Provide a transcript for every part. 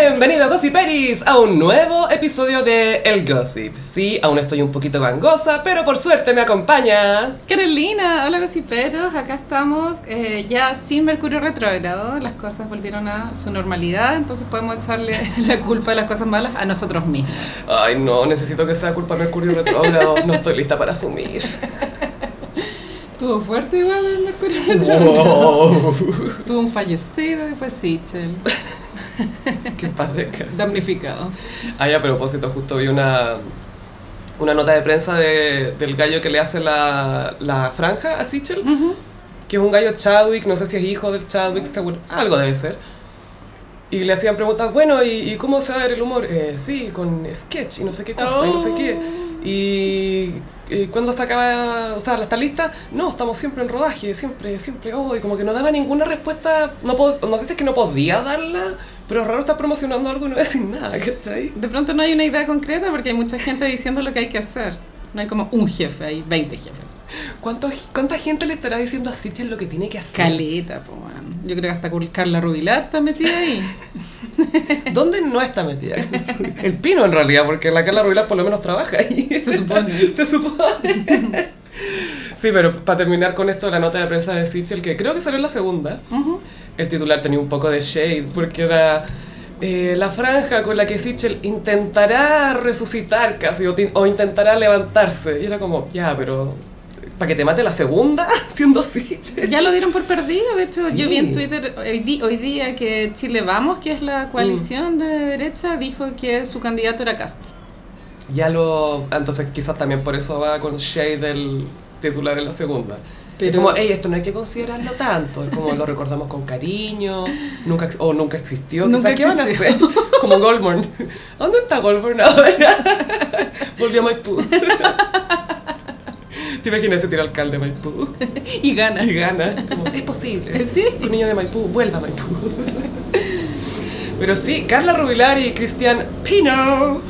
Bienvenido Gossiperis a un nuevo episodio de El Gossip. Sí, aún estoy un poquito gangosa, pero por suerte me acompaña. Carolina, hola gossiperos, acá estamos eh, ya sin Mercurio retrógrado, las cosas volvieron a su normalidad, entonces podemos echarle la culpa de las cosas malas a nosotros mismos. Ay, no, necesito que sea culpa de Mercurio retrógrado, no estoy lista para asumir. Tuvo fuerte igual el Mercurio retrógrado. Wow. Tuvo un fallecido y fue Sichel, Qué paz de casa. damnificado. Ay, a propósito, justo vi una, una nota de prensa de- del gallo que le hace la, la franja a Sichel, que es un gallo Chadwick, no sé si es hijo del Chadwick, seguro, algo debe ser. Y le hacían preguntas, bueno, ¿y, y cómo se va a ver el humor? Eh, sí, con sketch y no sé qué cosa, y no sé qué. Y, y cuando se acaba, o sea, ¿está lista? No, estamos siempre en rodaje, siempre, siempre, oh, y como que no daba ninguna respuesta, no, pod- no sé si es que no podía darla, pero es raro estar promocionando algo y no decir nada, ¿cachai? De pronto no hay una idea concreta porque hay mucha gente diciendo lo que hay que hacer. No hay como un jefe, hay 20 jefes. ¿Cuánto, ¿Cuánta gente le estará diciendo a Sichel lo que tiene que hacer? Caleta, pues. Yo creo que hasta Carla Rubilar está metida ahí. ¿Dónde no está metida? El pino en realidad, porque la Carla Rubilar por lo menos trabaja ahí. Se supone. Se supone. Sí, pero para terminar con esto, la nota de prensa de Sichel, que creo que salió en la segunda, el titular tenía un poco de shade, porque era eh, la franja con la que Sichel intentará resucitar casi, o, intentará levantarse. Y era como, ya, pero para que te mate la segunda siendo Sichel. Ya lo dieron por perdido, de hecho Sí. yo vi en Twitter hoy, día que Chile Vamos, que es la coalición de derecha, dijo que su candidato era Cast. Ya lo. Entonces, quizás también por eso va con shade del titular en la segunda. Pero- es como, hey, esto no hay que considerarlo tanto. Es como lo recordamos con cariño, nunca, o nunca existió. Nunca ¿qué van a hacer? Como Goldborn. ¿Dónde está Goldborn ahora? Volvió a Maipú. ¿Te imaginas ese alcalde de Maipú? Y gana. Y gana. Como, es posible. Sí. Un niño de Maipú vuelva a Maipú. Pero sí, Carla Rubilar y Cristian Pino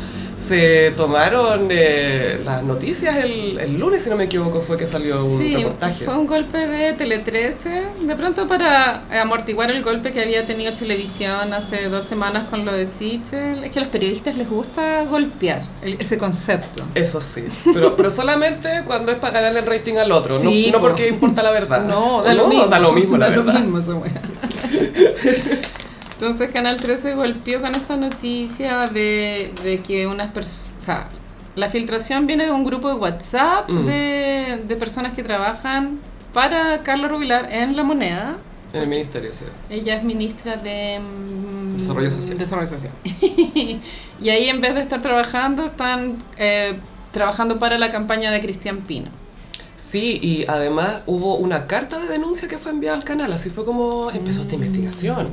se tomaron eh, las noticias el, el lunes, si no me equivoco, fue que salió un Sí, reportaje. fue un golpe de Tele 13, de pronto para amortiguar el golpe que había tenido Televisión hace dos semanas con lo de Sichel. Es que a los periodistas les gusta golpear el- ese concepto. Eso sí, pero, pero solamente cuando es para ganar el rating al otro, no- Sí, no, po. porque importa la verdad. No, da No, lo mismo. Da lo mismo, la da verdad. lo mismo. Entonces Canal 13 golpeó con esta noticia de, de que unas personas... O sea, la filtración viene de un grupo de WhatsApp Mm. de, de personas que trabajan para Carla Rubilar en La Moneda. En el ministerio, sí. Ella es ministra de mm, Desarrollo social. Desarrollo social. y ahí en vez de estar trabajando, están eh, trabajando para la campaña de Cristian Pino. Sí, y además hubo una carta de denuncia que fue enviada al canal, así fue como empezó esta investigación.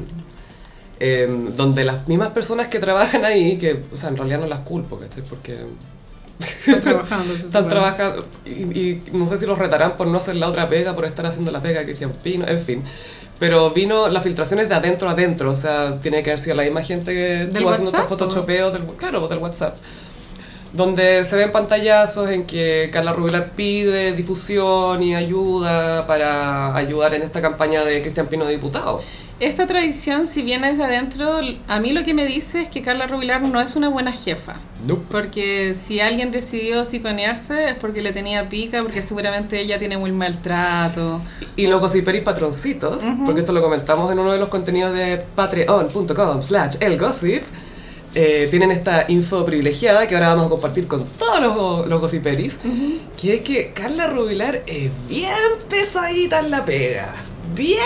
Em, donde las mismas personas que trabajan ahí, que, o sea, en realidad no las culpo, ¿cachai? Porque Están trabajando, están trabajando, y, y no sé si los retarán por no hacer la otra pega, por estar haciendo la pega de Cristian Pino, en fin. Pero vino, la filtración es de adentro a adentro, o sea, tiene que haber sido la misma gente que ¿Del estuvo haciendo estos photoshopeos del, claro, del WhatsApp. Donde se ven pantallazos en que Carla Rubilar pide difusión y ayuda para ayudar en esta campaña de Cristian Pino de diputado. Esta tradición, si viene desde adentro, a mí lo que me dice es que Carla Rubilar no es una buena jefa. Porque si alguien decidió psiconearse es porque le tenía pica, porque seguramente ella tiene muy maltrato. Y los gossiperis patroncitos, porque esto lo comentamos en uno de los contenidos de patreon.com slash elgossip, eh, tienen esta info privilegiada que ahora vamos a compartir con todos los, los gossiperis, que es que Carla Rubilar es bien pesadita en la pega. Bien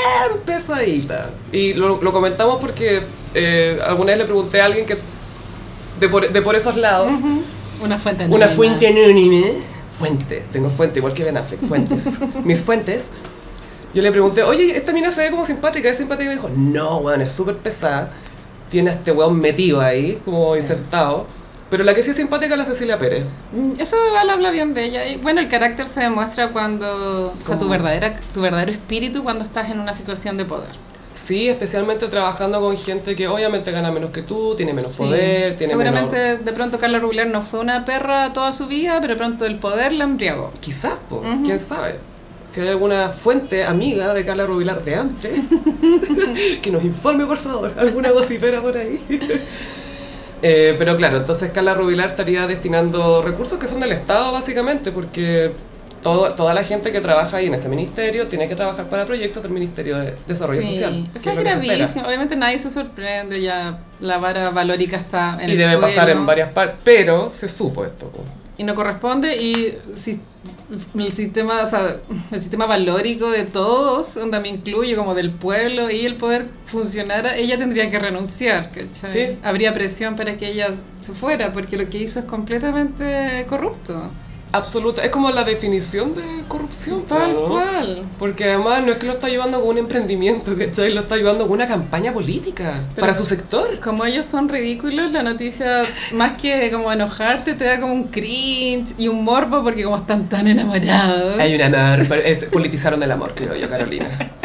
pesadita. Y lo, lo comentamos porque eh, alguna vez le pregunté a alguien que de por, de por esos lados, Una fuente una anónima. fuente anónima. Fuente, tengo fuente, igual que Ben Affleck, fuentes. Mis fuentes. Yo le pregunté, oye, esta mina se ve como simpática, ¿es simpática? Y me dijo, no, weón, es súper pesada. Tiene a este weón metido ahí, como insertado. Pero la que sí es simpática es la Cecilia Pérez. Mm, Eso igual habla bien de ella. Y bueno, el carácter se demuestra cuando. O sea, tu, ¿Cómo? verdadera, tu verdadero espíritu cuando estás en una situación de poder. Sí, especialmente trabajando con gente que obviamente gana menos que tú, tiene menos Sí. poder, tiene Seguramente menos... de pronto Carla Rubilar no fue una perra toda su vida, pero de pronto el poder la embriagó. Quizás, po, quién sabe. si hay alguna fuente amiga de Carla Rubilar de antes, que nos informe por favor, alguna gocipera por ahí. Eh, pero claro, entonces Carla Rubilar estaría destinando recursos que son del Estado básicamente, porque todo, toda la gente que trabaja ahí en ese ministerio tiene que trabajar para proyectos del Ministerio de Desarrollo Sí, Social. Eso es gravísimo. Obviamente nadie se sorprende, ya la vara valórica está en Y el debe pasar en varias partes, pero se supo esto. Y no corresponde y si el sistema, o sea, el sistema valórico de todos, donde me incluye como del pueblo y el poder funcionara, ella tendría que renunciar, ¿cachai? Sí. Habría presión para que ella se fuera, porque lo que hizo es completamente corrupto. Absoluta, es como la definición de corrupción. Tal ¿no? cual. Porque además no es que lo está ayudando con un emprendimiento, ¿cachai? Lo está ayudando con una campaña política Pero- para su sector. Como ellos son ridículos, la noticia, más que como enojarte, te da como un cringe y un morbo porque como están tan enamorados. Hay un amor, es- politizaron el amor, creo yo, Carolina.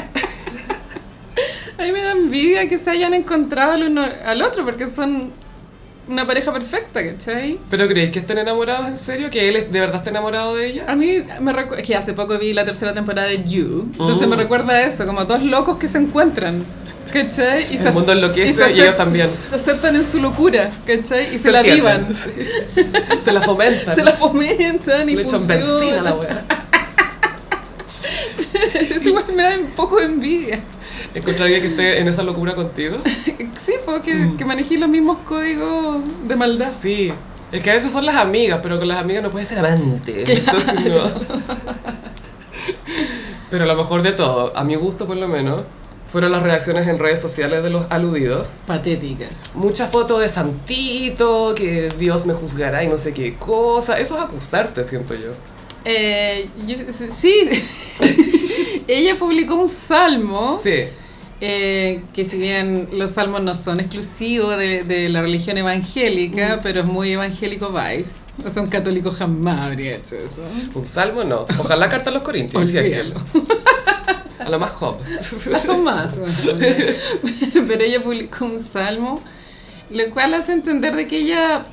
A mí me da envidia que se hayan encontrado el uno al otro porque son una pareja perfecta, ¿cachai? ¿Pero creéis que estén enamorados en serio? ¿Que él es- de verdad está enamorado de ella? A mí me recuerda, que hace poco vi la tercera temporada de You, entonces me recuerda a eso, como dos locos que se encuentran, ¿cachai? El mundo enloquece y aceptan- ellos también. Se aceptan en su locura, ¿cachai? Y se, Se la entienden. vivan, Se la fomentan. se la fomentan y Le echan benzina a la wea. Eso igual me da un poco de envidia. ¿Encontraría que esté en esa locura contigo? Sí, porque Mm. que manejé los mismos códigos de maldad. Sí. Es que a veces son las amigas, pero con las amigas no puedes ser amante. Entonces no. Pero lo mejor de todo, a mi gusto por lo menos, fueron las reacciones en redes sociales de los aludidos. Patéticas. Muchas fotos de Santito, que Dios me juzgará y no sé qué cosa. Eso es acusarte, siento yo. Eh, yo- sí, ella publicó un salmo, Sí. Eh, que si bien los salmos no son exclusivos de, de la religión evangélica, pero es muy evangélico vibes. O sea, un católico jamás habría hecho eso. Un salmo no. Ojalá carta a los corintios. A lo más Job. Algo más. bueno. Pero ella publicó un salmo, lo cual hace entender de que ella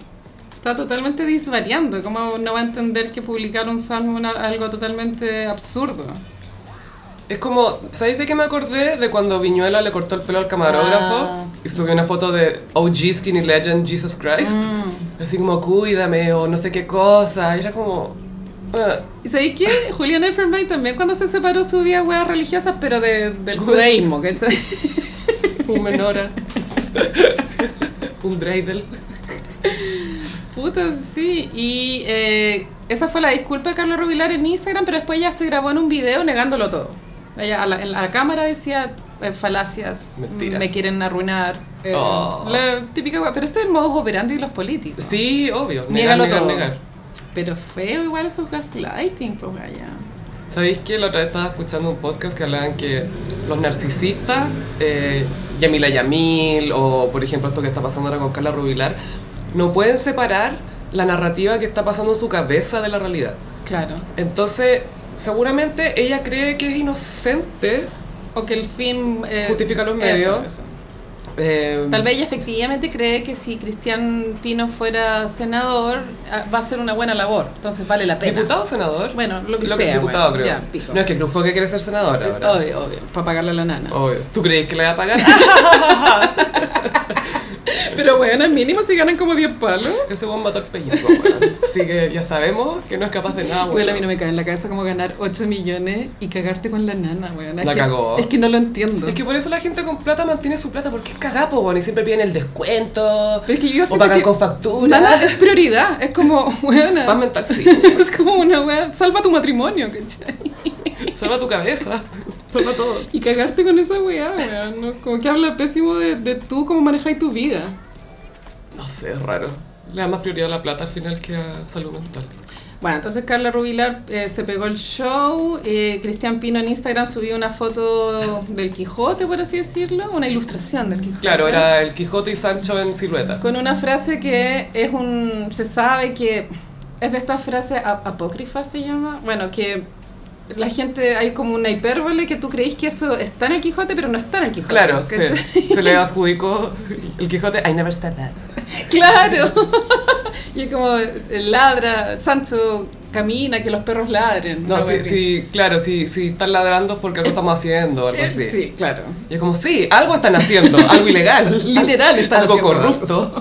está totalmente disvariando. ¿Cómo no va a entender que publicar un salmo es algo totalmente absurdo? Es como, ¿sabéis de qué me acordé? De cuando Viñuela le cortó el pelo al camarógrafo Ah, y subió una foto de OG Skinny Legend Jesus Christ. Mm. Así como, cuídame o no sé qué cosa. Y era como... ah, ¿Y sabéis qué? Julián Elfenbein también cuando se separó subía weas religiosas, pero de, del judaísmo, ¿cachai? un menora. un dreidel. Puta, sí. Y eh, esa fue la disculpa de Carlos Rubilar en Instagram, pero después ya se grabó en un video negándolo todo. Ella a la, en la cámara decía eh, falacias, Mentira. me quieren arruinar. eh, Oh. La típica. Pero este es el modus operandi de los políticos. Sí, obvio. Negar, Niégalo negar, todo. negar. Pero feo igual esos gaslighting, pues vaya. ¿Sabéis que la otra vez estaba escuchando un podcast que hablaban que los narcisistas, eh, Yamila Yamil o por ejemplo esto que está pasando ahora con Carla Rubilar, no pueden separar la narrativa que está pasando en su cabeza de la realidad. Claro. Entonces, seguramente ella cree que es inocente, O que el fin... eh, Justifica los medios. eso. eh, Tal vez ella efectivamente cree que si Cristian Pino fuera senador ah, va a ser una buena labor, entonces vale la pena. diputado o senador. Bueno, lo que Lo sea. diputado bueno, creo. ya, no es que Cruz que quiere ser senador ahora. Obvio, obvio, para pagarle a la nana. Obvio. ¿Tú crees que le va a pagar? Pero bueno, al mínimo si ganan como 10 palos. Ese buen mató el pellizco, weón. Así que ya sabemos que no es capaz de nada, Bueno, weón. a mí no me cae en la cabeza como ganar 8 millones y cagarte con la nana, weón. Es La que- cagó. Es que no lo entiendo. Es que por eso la gente con plata mantiene su plata, porque es cagapo, weón, y siempre piden el descuento. Pero es que yo o pagan que con factura. Es prioridad. Es como, weona. Paz mental, sí. es como una wea. Salva tu matrimonio, ¿cachai? Salva tu cabeza. Todo. Y cagarte con esa weá, weón. ¿no? Como que habla pésimo de, de tú, cómo manejáis tu vida. No sé, es raro. Le da más prioridad a la plata al final que a salud mental. Bueno, entonces Carla Rubilar eh, se pegó el show. eh, Cristian Pino en Instagram subió una foto del Quijote, por así decirlo. Una ilustración del Quijote. Claro, era el Quijote y Sancho en silueta. Con una frase que es un... Se sabe que es de esta frase ap- apócrifa, se llama. Bueno, que la gente... Hay como una hipérbole que tú creís que eso está en el Quijote, pero no está en el Quijote. Claro, sí. se le adjudicó el Quijote. I never said that. Claro. y es como ladra, Sancho camina, que los perros ladren. No, sí, sí, claro, si sí, están ladrando porque algo estamos haciendo, algo Eh, así. Sí, claro. Y es como, sí, algo están haciendo, algo ilegal. Literal están algo haciendo corrupto.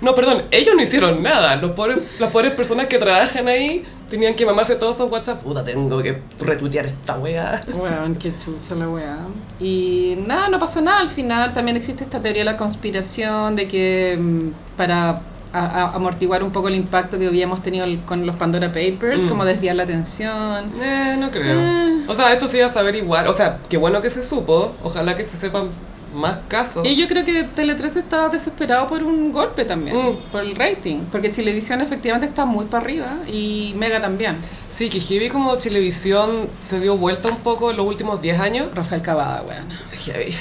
No, perdón, ellos no hicieron nada. Los pobres, las pobres personas que trabajan ahí tenían que mamarse todos esos WhatsApp. Puta, tengo que retuitear esta wea. Weón, qué chucha la weá. Y nada, no pasó nada al final. También existe esta teoría de la conspiración, de que mm, para a- a- amortiguar un poco el impacto que habíamos tenido con los Pandora Papers, Mm. como desviar la atención. Eh, no creo. Eh. O sea, esto se iba a saber igual. O sea, qué bueno que se supo. Ojalá que se sepan más casos. Y yo creo que Tele 13 estaba desesperado por un golpe también, Mm. por el rating, porque Televisión efectivamente está muy para arriba y Mega también. Sí, que heavy como televisión se dio vuelta un poco en los últimos 10 años. Rafael Cavada, weón. Heavy.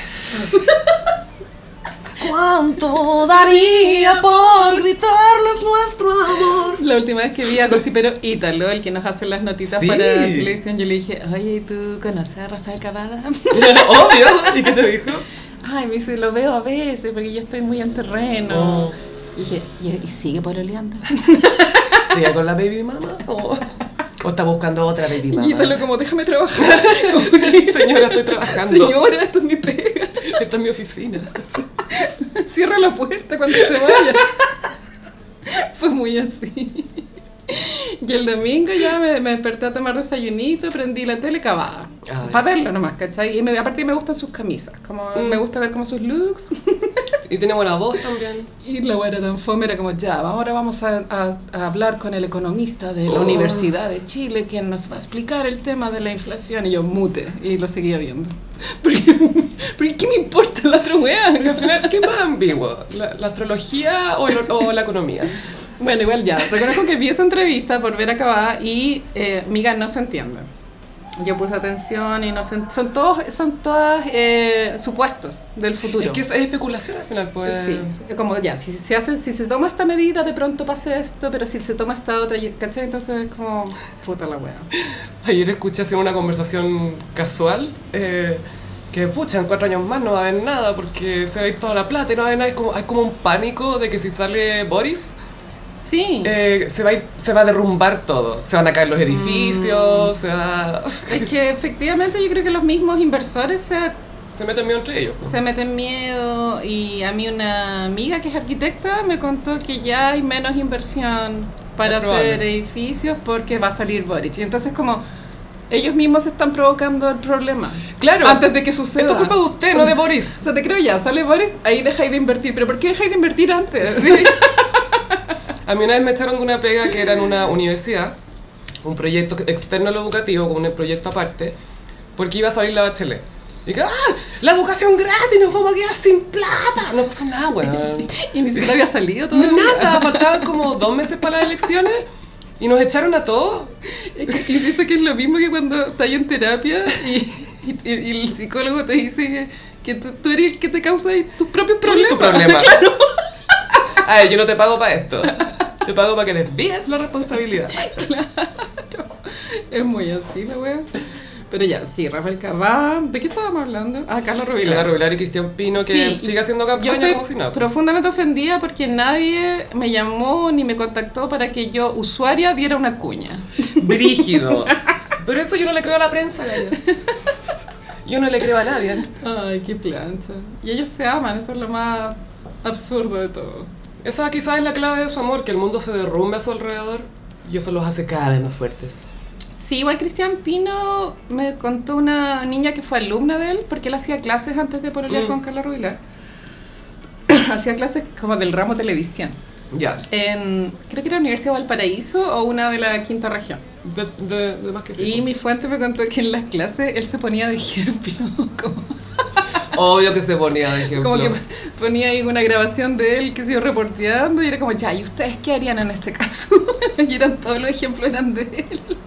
¿Cuánto daría por gritarles nuestro amor? La última vez que vi a Gossipero Ítalo, el que nos hace las notitas Sí. para televisión, yo le dije, oye, ¿tú conoces a Rafael Cavada? Obvio. ¿Y qué te dijo? Ay, me dice, lo veo a veces porque yo estoy muy en terreno. Oh. Y dije, ¿y, sigue pololeando? ¿Sigue con la baby mama? ¿O, o está buscando otra baby mama? Y Ítalo como, déjame trabajar. Señora, estoy trabajando. Señora, esto es mi pega. Esta es mi oficina. Cierra la puerta cuando se vaya. Fue muy así. Y el domingo ya me, me desperté a tomar desayunito, prendí la tele cavada. Para verlo nomás, ¿cachai? Y me, aparte me gustan sus camisas, como Mm. me gusta ver como sus looks. Y tiene buena voz también. Y la buena tan fome era como, ya, ahora vamos a, a- a hablar con el economista de la Oh. Universidad de Chile, quien nos va a explicar el tema de la inflación. Y yo mute, y lo seguía viendo. Porque, porque ¿qué me importa la otra weá? Al final, ¿qué más ambiguo? ¿La, la astrología o, o la economía? Bueno, igual ya, reconozco que vi esa entrevista por ver acabada y eh, miga no se entiende. Yo puse atención y no se en- son todos son todas eh, supuestos del futuro. Es que es, es especulación al final, pues. Sí, como ya, si se hace, si se toma esta medida, de pronto pase esto, pero si se toma esta otra, ¿cachai? Entonces es como, puta la wea. Ayer escuché hacer una conversación casual eh, que, pucha, en cuatro años más no va a haber nada porque se va a ir toda la plata y no va a haber nada. Es como, hay como un pánico de que si sale Boris, Sí, eh, se, va a ir, se va a derrumbar todo. Se van a caer los edificios, se va... es que efectivamente yo creo que los mismos inversores se Se meten miedo entre ellos. Se meten miedo y a mí una amiga que es arquitecta me contó que ya hay menos inversión para hacer edificios porque va a salir Boric. Y entonces como ellos mismos están provocando el problema. Claro. Antes de que suceda. Esto es culpa de usted, no de Boris. O sea, te creo ya, sale Boris, ahí dejáis de invertir. ¿Pero por qué dejáis de invertir antes? Sí. A mí una vez me echaron de una pega que era en una universidad, un proyecto externo a lo educativo, con un proyecto aparte, porque iba a salir la bachelet. Y que, ¡ah! ¡La educación gratis! ¡Nos vamos a quedar sin plata! No pasó nada, weón. Y ni siquiera había salido todo. Nada, faltaban como dos meses para las elecciones y nos echaron a todos. Insisto que es lo mismo que cuando estás en terapia y, y- y el psicólogo te dice que, que tú, tú eres el que te causa tus propios ¿Cuál es problemas. tu problema? Ay, yo no te pago para esto. Te pago para que desvíes la responsabilidad. Es muy así la wea. Pero ya, sí, Rafael Cavá. ¿De qué estábamos hablando? Ah, Carla Rubilar. Pilar Rubilar y Cristian Pino que Sí, sigue haciendo Yo campaña estoy como si nada. profundamente ofendida porque nadie me llamó ni me contactó para que yo, usuaria, diera una cuña. Brígido. Pero eso yo no le creo a la prensa, Gaya. Yo no le creo a nadie. Ay, qué plancha. Y ellos se aman, eso es lo más absurdo de todo. Esa quizás es la clave de su amor, que el mundo se derrumbe a su alrededor y eso los hace cada vez más fuertes. Sí, igual Cristian Pino me contó una niña que fue alumna de él, porque él hacía clases antes de pololear Mm. con Carla Rubilar. hacía clases como del ramo televisión. Ya, En, creo que era Universidad de Valparaíso o una de la quinta región. de, de, de más que sí. Y mi fuente me contó que en las clases él se ponía de ejemplo, como, Obvio que se ponía de ejemplo. como que ponía ahí una grabación de él que se iba reporteando y era como, ya, ¿y ustedes qué harían en este caso? y eran todos los ejemplos eran de él.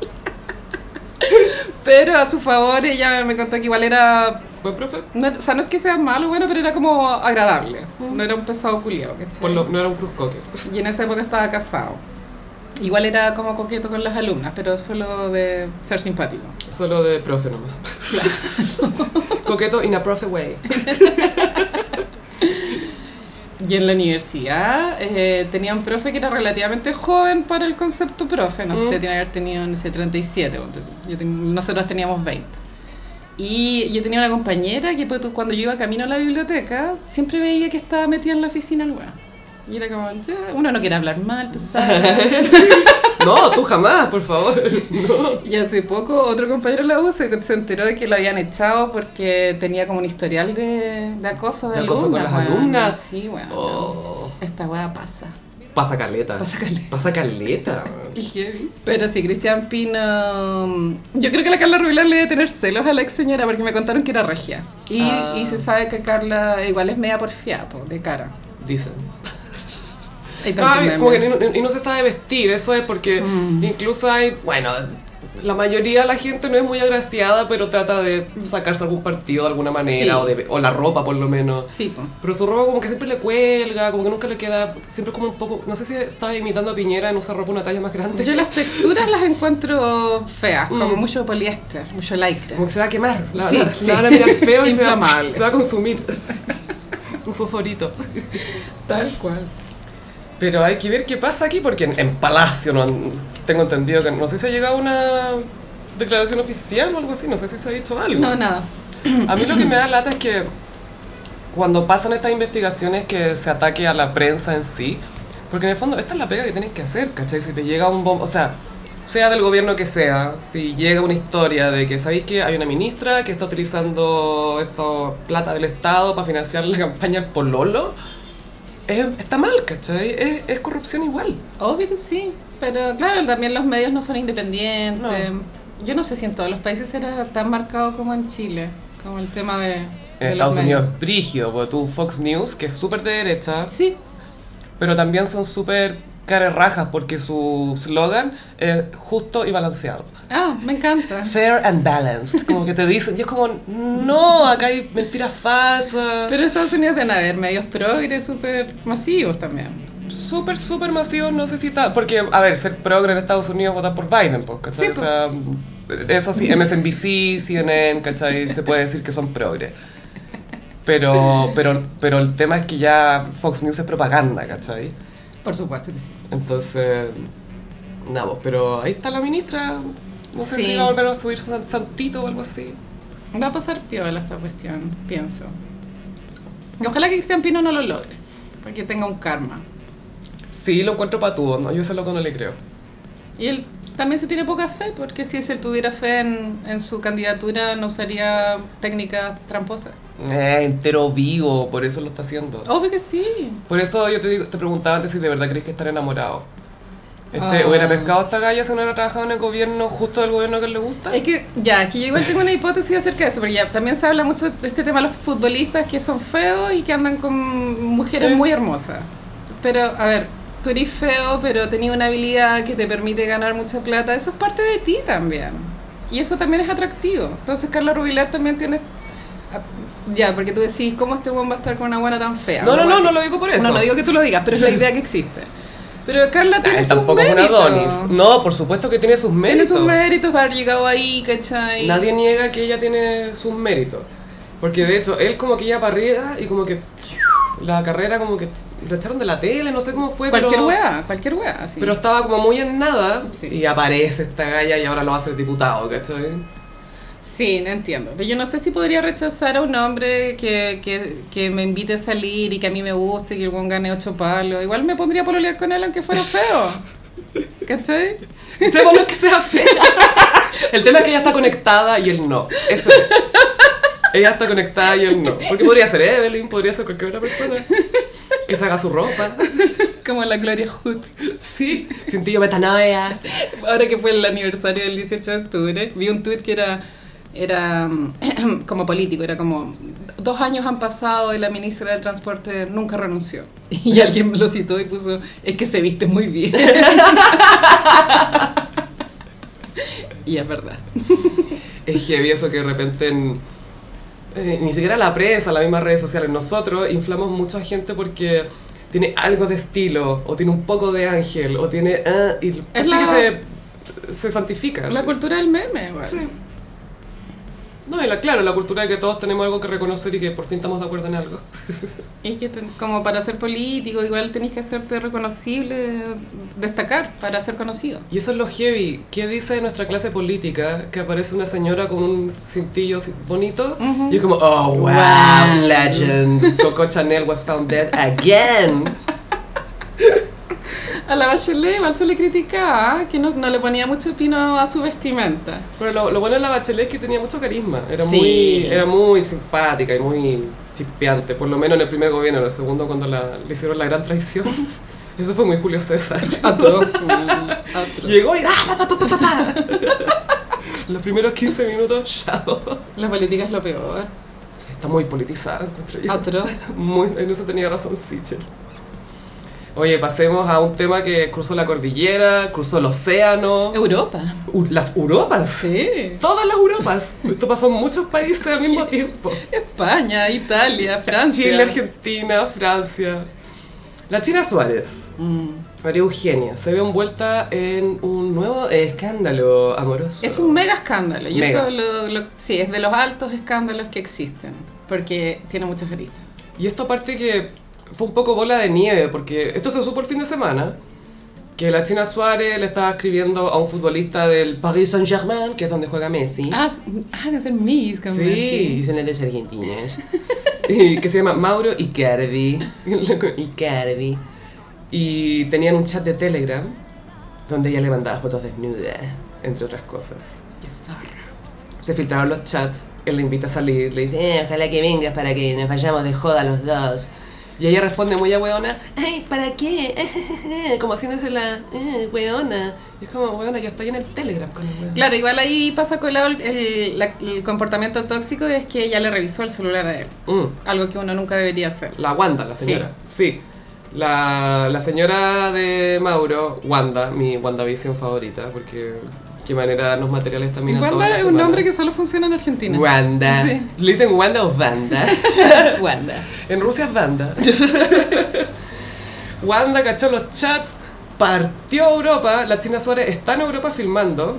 Pero a su favor ella me contó que igual era, Buen profe. no, o sea, no es que sea malo o bueno, pero era como agradable. No era un pesado lo, no era un cruzcoque. Y en esa época estaba casado. Igual era como coqueto con las alumnas, pero solo de ser simpático. Solo de profe nomás. Coqueto in a profe way. Y en la universidad eh, tenía un profe que era relativamente joven para el concepto profe, no sé, Mm. tiene que haber tenido, no sé, 37, ponte tú. Yo ten- nosotros teníamos 20. Y yo tenía una compañera que pues, cuando yo iba camino a la biblioteca, siempre veía que estaba metida en la oficina el weón. Y era como, ya, uno no quiere hablar mal, tú sabes. No, tú jamás, por favor. No. Y hace poco otro compañero de la U se, se enteró de que lo habían echado porque tenía como un historial de, de acoso de, ¿De acoso con las alumnas? Sí, weón. Oh. Esta weá pasa. Pasa caleta. Pasa caleta. Pasa caleta. Pero sí, Cristian Pino. Yo creo que la Carla Rubilar le debe tener celos a la ex señora porque me contaron que era regia. Y, Ah. y se sabe que Carla igual es media porfiada, po, de cara. Dicen. Hay tanto meme. como que ni- y no se sabe vestir, eso es porque Mm. incluso hay, bueno, la mayoría de la gente no es muy agraciada, pero trata de sacarse algún partido de alguna manera, Sí. o, de, o la ropa por lo menos. Sí, po. Pero su ropa como que siempre le cuelga, como que nunca le queda, siempre como un poco, no sé si estaba imitando a Piñera en usar ropa una talla más grande. Yo las texturas las encuentro feas, como Mm. mucho poliéster, mucho lycra. Como que se va a quemar, la, Sí, la- sí. la van a mirar feo y se va, se va a consumir. un fosforito. Tal cual. Pero hay que ver qué pasa aquí, porque en, en Palacio no, han- tengo entendido que no sé si ha llegado una declaración oficial o algo así, no sé si se ha dicho algo. No, nada. A mí lo que me da lata es que cuando pasan estas investigaciones que se ataque a la prensa en sí, porque en el fondo esta es la pega que tienen que hacer, ¿cachai? Si te llega un bombo, o sea, sea del gobierno que sea, si llega una historia de que sabéis que hay una ministra que está utilizando esto, plata del Estado para financiar la campaña del Pololo, es- está mal, ¿cachai? Es, es corrupción igual. Obvio que sí. Pero claro, también los medios no son independientes. Yo no sé si en todos los países era tan marcado como en Chile, como el tema de... En de Estados. Unidos es brígido, porque tú Fox News, que es súper de derecha, Sí, pero también son súper rajas porque su slogan es justo y balanceado. ah, me encanta. Fair and balanced, como que te dicen, y es como, no, acá hay mentiras falsas. Pero Estados Unidos deben haber medios progres súper masivos también. Súper, súper masivos, no sé si está. Porque, a ver, ser progre en Estados Unidos votar por Biden, pues, ¿cachai? Sí, o sea, eso sí, MSNBC, CNN, ¿cachai? Se puede decir que son progre. Pero, pero, pero el tema es que ya Fox News es propaganda, ¿cachai? Por supuesto que sí. Entonces, nada, pues, pero ahí está la ministra. No sé Sí. si va a volver a subir su santito o algo así. Va a pasar piola esta cuestión, pienso. Y ojalá que Cristian Pino no lo logre, porque tenga un karma. Sí, lo encuentro patudo, ¿no? Yo ese loco no le creo. Y él también se tiene poca fe, porque si él tuviera fe en, en su candidatura no usaría técnicas tramposas. Eh, entero vivo, por eso lo está haciendo. Obvio que sí. Por eso yo te, digo, te preguntaba antes si de verdad crees que estar enamorado. Este, Ah. ¿Hubiera pescado a esta galla si no hubiera trabajado en el gobierno, justo del gobierno que le gusta? Es que, ya, es que yo igual tengo una hipótesis acerca de eso, porque ya también se habla mucho de este tema de los futbolistas que son feos y que andan con mujeres Sí. muy hermosas. Pero, a ver, tú eres feo, pero tenías una habilidad que te permite ganar mucha plata, eso es parte de ti también. Y eso también es atractivo. Entonces, Carla Rubilar también tiene... ah, Ya, porque tú decís, ¿cómo este buen va a estar con una buena tan fea? No, no, no, así. no lo digo por eso. No, no digo que tú lo digas, pero es la idea que existe. Pero Carla Ah, tiene sus tampoco es una. Adonis. No, por supuesto que tiene sus Tiene méritos. sus méritos de haber llegado ahí, ¿cachai? Nadie niega que ella tiene sus méritos. Porque de hecho, él como que iba para arriba y como que la carrera como que lo echaron de la tele, no sé cómo fue, Cualquier pero, wea, cualquier wea, sí. pero estaba como muy en nada Sí. y aparece esta galla y ahora lo va a hacer diputado, ¿cachai? Sí, no entiendo. Pero yo no sé si podría rechazar a un hombre que, que, que me invite a salir y que a mí me guste y que el buen gane ocho palos. Igual me pondría a pololear con él aunque fuera feo. ¿Cachai? El tema no es que sea fea. El tema es que ella está conectada y él no. Eso. Ella está conectada y él no. Porque podría ser Evelyn, podría ser cualquier otra persona. Que se haga su ropa. Como la Gloria Hood. Sí. Cintillo metanoia. Ahora que fue el aniversario del 18 de octubre, vi un tuit que era, era mm, como político, era como, dos años han pasado y la ministra del Transporte nunca renunció. Y alguien lo citó y puso, es que se viste muy bien. y es verdad. Es heavy eso que de repente en- eh, ni siquiera la prensa, las mismas redes sociales, nosotros inflamos mucho a gente porque tiene algo de estilo, o tiene un poco de ángel, o tiene... ah, y casi la- que se, se santifica. La cultura del meme, güey. Sí. No, y la, claro, la cultura de que todos tenemos algo que reconocer y que por fin estamos de acuerdo en algo. Y que ten- como para ser político, igual tenés que hacerte reconocible, destacar para ser conocido. Y eso es lo heavy. ¿Qué dice de nuestra clase política? Que aparece una señora con un cintillo bonito y es como, oh, wow, Wow. legend. Coco Chanel was found dead again. A la Bachelet igual se le criticaba que no, no le ponía mucho pino a su vestimenta. Pero lo, lo bueno de la Bachelet es que tenía mucho carisma. Era, Sí. muy, era muy simpática y muy chispeante. Por lo menos en el primer gobierno. En el segundo, cuando la, le hicieron la gran traición. Eso fue muy Julio César. Atroz, atroz. Llegó y... ¡ah! Los primeros 15 minutos, chao. La política es lo peor. Sí, está muy politizada, encuentro yo. Atroz. Muy, en eso tenía razón Sichel. Oye, pasemos a un tema que cruzó la cordillera, cruzó el océano, Europa. U- las Europas. Sí. Todas las Europas. Esto pasó en muchos países al mismo tiempo. España, Italia, Francia. Chile, Argentina, Francia. La China Suárez, Mm. María Eugenia, se vio envuelta en un nuevo escándalo amoroso. Es un mega escándalo. Y Mega. esto lo, lo- sí, es de los altos escándalos que existen. Porque tiene muchas aristas. Y esto aparte que fue un poco bola de nieve, porque esto se supo el fin de semana, que la China Suárez le estaba escribiendo a un futbolista del Paris Saint-Germain, que es donde juega Messi. Ah, ah, de ser Miss con sí, Messi. y son argentinas. y que se llama Mauro Icardi. Icardi. Y tenían un chat de Telegram donde ella le mandaba fotos desnudas, entre otras cosas. Qué zorra. Se filtraron los chats, él le invita a salir, le dice, eh, ojalá que vengas para que nos vayamos de joda los dos. Y ella responde muy a weona, ay, ¿para qué? como haciéndose la, eh, weona. Y es como, weona, ya estoy en el Telegram con el weón. Claro, igual ahí pasa colado el, el- la- el comportamiento tóxico es que ella le revisó el celular a él. Mm, Algo que uno nunca debería hacer. la Wanda, la señora. Sí. La, la señora de Mauro, Wanda, mi WandaVision favorita, porque qué manera de darnos materiales también a todas Wanda las es un nombre que solo funciona en Argentina. Wanda. Sí. ¿Le dicen Wanda o Wanda? Wanda. En Rusia es Wanda. Wanda cachó los chats, partió a Europa. La China Suárez está en Europa filmando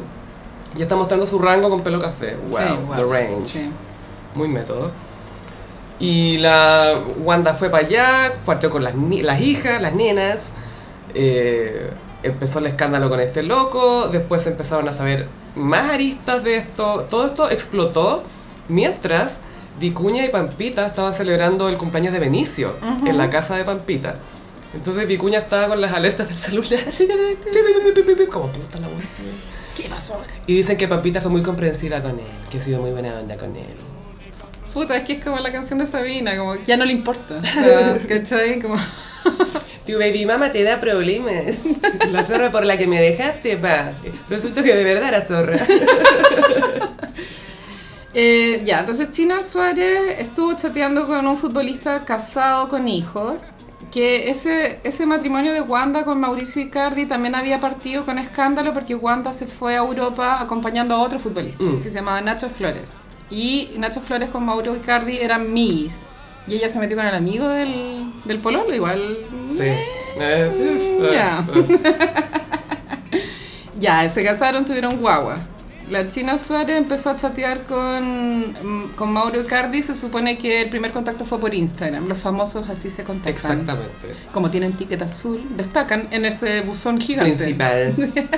y está mostrando su rango con pelo café. Wow, Sí, the wow. range. Sí. Muy método. Y la Wanda fue para allá, partió con las, ni- las hijas, las nenas. eh, empezó el escándalo con este loco. Después empezaron a saber más aristas de esto. Todo esto explotó mientras Vicuña y Pampita estaban celebrando el cumpleaños de Benicio en la casa de Pampita. Entonces Vicuña estaba con las alertas del celular. Como puta la wea. ¿Qué pasó ahora? Y dicen que Pampita fue muy comprensiva con él, que ha sido muy buena onda con él. Puta, es que es como la canción de Sabina, como ya no le importa. O sea, ¿cachai? Como... Tu baby mama te da problemas. La zorra por la que me dejaste, pa. Resulta que de verdad era zorra. Eh, ya, entonces China Suárez estuvo chateando con un futbolista casado con hijos, que ese, ese matrimonio de Wanda con Mauricio Icardi también había partido con escándalo porque Wanda se fue a Europa acompañando a otro futbolista Mm. que se llamaba Nacho Flores. Y Nacho Flores con Mauro Icardi eran mis. Y ella se metió con el amigo del, del pololo, igual. Sí. eh, Eh, ya. uf. Ya, se casaron, tuvieron guaguas. La China Suárez empezó a chatear con, mm, con Mauro Icardi. Se supone que el primer contacto fue por Instagram. Los famosos así se contactan. Exactamente. Como tienen ticket azul, destacan en ese buzón gigante. Principal.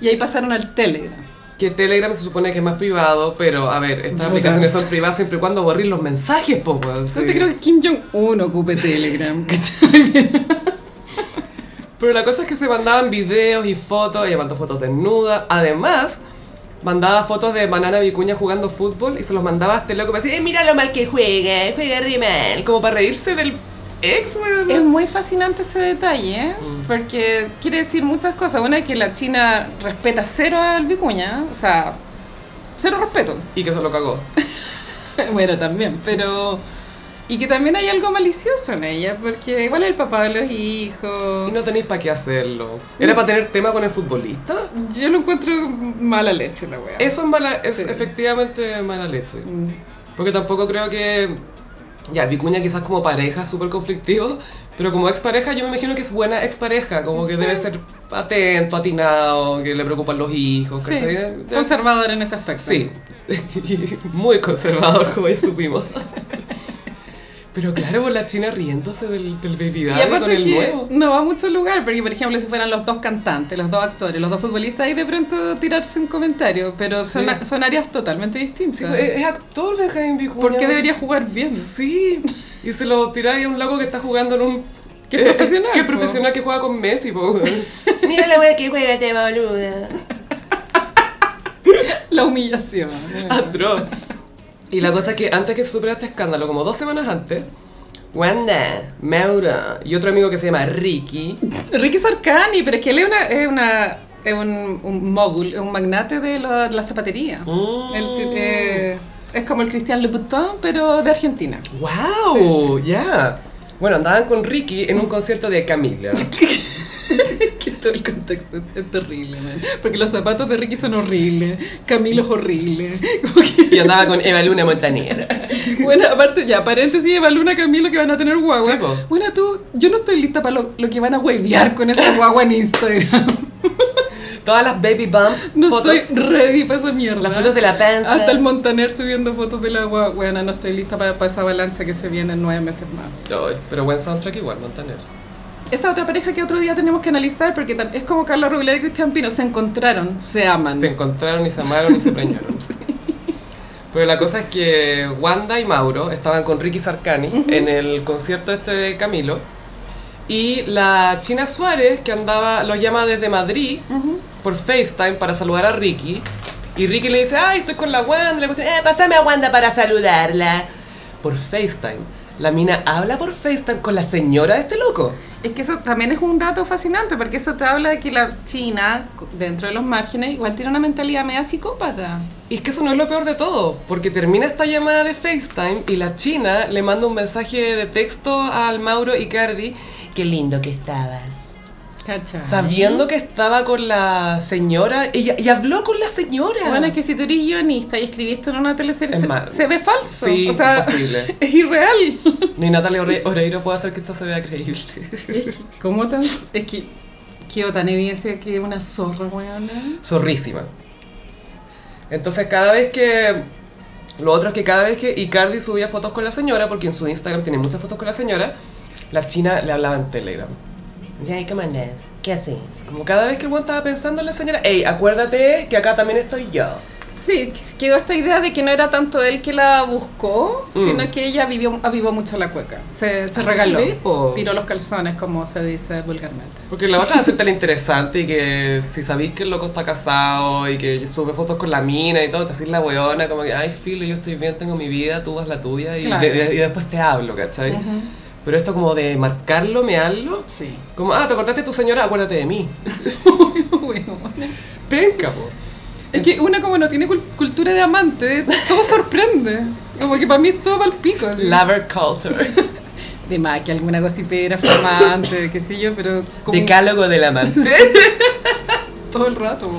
Y ahí pasaron al Telegram. Que Telegram se supone que es más privado, pero a ver, estas Puta. aplicaciones son privadas siempre y cuando borren los mensajes, po, sí. Te creo que Kim Jong-un ocupe Telegram. Pero la cosa es que se mandaban videos y fotos, ella mandó fotos desnudas. Además, mandaba fotos de Banana Vicuña jugando fútbol y se los mandaba a este loco para decir, eh, mira lo mal que juega, juega re mal. Como para reírse del ex, weón. Es muy fascinante ese detalle, ¿eh? Mm. porque quiere decir muchas cosas. Una es que la China respeta cero al Vicuña, o sea, cero respeto. Y que se lo cagó. bueno, también, pero... Y que también hay algo malicioso en ella, porque igual es el papá de los hijos. Y no tenéis para qué hacerlo. ¿Era para tener tema con el futbolista? Yo lo encuentro mala leche la wea. Eso es mala, es Sí. efectivamente mala leche. Mm. Porque tampoco creo que. Ya, Vicuña quizás como pareja súper conflictivo, pero como expareja yo me imagino que es buena expareja, como que Sí. debe ser atento, atinado, que le preocupan los hijos, Sí, ¿cachai? Conservador en ese aspecto. Sí, Muy conservador, como ya supimos. Pero claro, por la China riéndose del, del Baby Daddy con el que nuevo. no va a mucho lugar, porque por ejemplo si fueran los dos cantantes, los dos actores, los dos futbolistas, ahí de pronto tirarse un comentario, pero son, Sí. son áreas totalmente distintas. Sí, es, actor Benjamín Vicuña. ¿Por qué debería jugar bien? Sí, y se lo tiráis a un loco que está jugando en un... Es eh, profesional, po. profesional que juega con Messi, po. Mira la wea que juega este boluda. La humillación. Atroz. Y la cosa es que antes que se supiera este escándalo, como dos semanas antes, Wanda, Mauro. y otro amigo que se llama Ricky, Ricky Sarkani, pero es que él es, una, es, una, es un, un mogul, es un magnate de la, de la zapatería. Mm. Él ti- eh, es como el Christian Louboutin, pero de Argentina. ¡Wow! Ya. Bueno, andaban con Ricky en un concierto de Camila. Todo el contexto es, terrible, man. Porque los zapatos de Ricky son horribles, Camilo es horrible. Que, Y andaba con Eva Luna Montañera. bueno, aparte, ya, paréntesis, Eva Luna, Camilo, que van a tener guagua. Sí, bueno, tú, yo no estoy lista para lo, lo que van a huevear con esa guagua en Instagram. Todas las baby bump No fotos. estoy ready para esa mierda. Las fotos de la panza. Hasta el Montaner subiendo fotos de la guagua. Bueno, no estoy lista para, para esa avalancha que se viene en nueve meses más. Ay, pero buen soundtrack igual, Montaner. Esta otra pareja que otro día tenemos que analizar porque es como Carla Rubilar y Cristian Pino. Se encontraron, se aman. Se encontraron y se amaron y se preñaron. Pero la cosa es que Wanda y Mauro estaban con Ricky Sarkani en el concierto este de Camilo. Y la China Suárez, que andaba, lo llama desde Madrid por FaceTime para saludar a Ricky. Y Ricky le dice, ay, estoy con la Wanda. Le cuestión, Eh, pásame a Wanda para saludarla. por FaceTime. La mina habla por FaceTime con la señora de este loco. Es que eso también es un dato fascinante porque eso te habla de que la China, dentro de los márgenes, igual tiene una mentalidad media psicópata. Y es que eso no es lo peor de todo, porque termina esta llamada de FaceTime y la china le manda un mensaje de texto al Mauro Icardi Qué lindo que estabas. Sabiendo que estaba con la señora y, y habló con la señora. Bueno, es que si tú eres guionista y escribiste en una teleserie, Es se, se ve falso. Sí, o sea, imposible. es irreal. Ni Natalia Ore- Oreiro puede hacer que esto se vea creíble. ¿Cómo tan.? Es que. Quedó tan evidencia que es una zorra, weona. Zorrísima. Entonces cada vez que... Lo otro es que cada vez que Icardi subía fotos con la señora, porque en su Instagram tiene muchas fotos con la señora, la china le hablaba en Telegram. Ya, ¿cómo andás? ¿Qué haces? Como cada vez que el buen estaba pensando en la señora, hey, acuérdate que acá también estoy yo. Sí, quedó esta idea de que no era tanto él que la buscó, Mm. sino que ella vivió, avivó mucho la cueca. Se, se regaló. po. tiró los calzones, como se dice vulgarmente. Porque la otra es la interesante y que si sabéis que el loco está casado y que sube fotos con la mina y todo, te hacís la weona, como que, ay, filo, yo estoy bien, tengo mi vida, tú vas la tuya y, Claro. de- y después te hablo, ¿cachai? Pero esto como de marcarlo, mearlo, Sí. como, ah, te acordaste de tu señora, acuérdate de mí. Bueno, Penca, po. es que una como no tiene cul- cultura de amante, todo sorprende. Como que para mí es todo mal pico. así. Lover culture. De más que alguna gocipera, flamante, qué sé yo, pero como Decálogo del amante. todo el rato.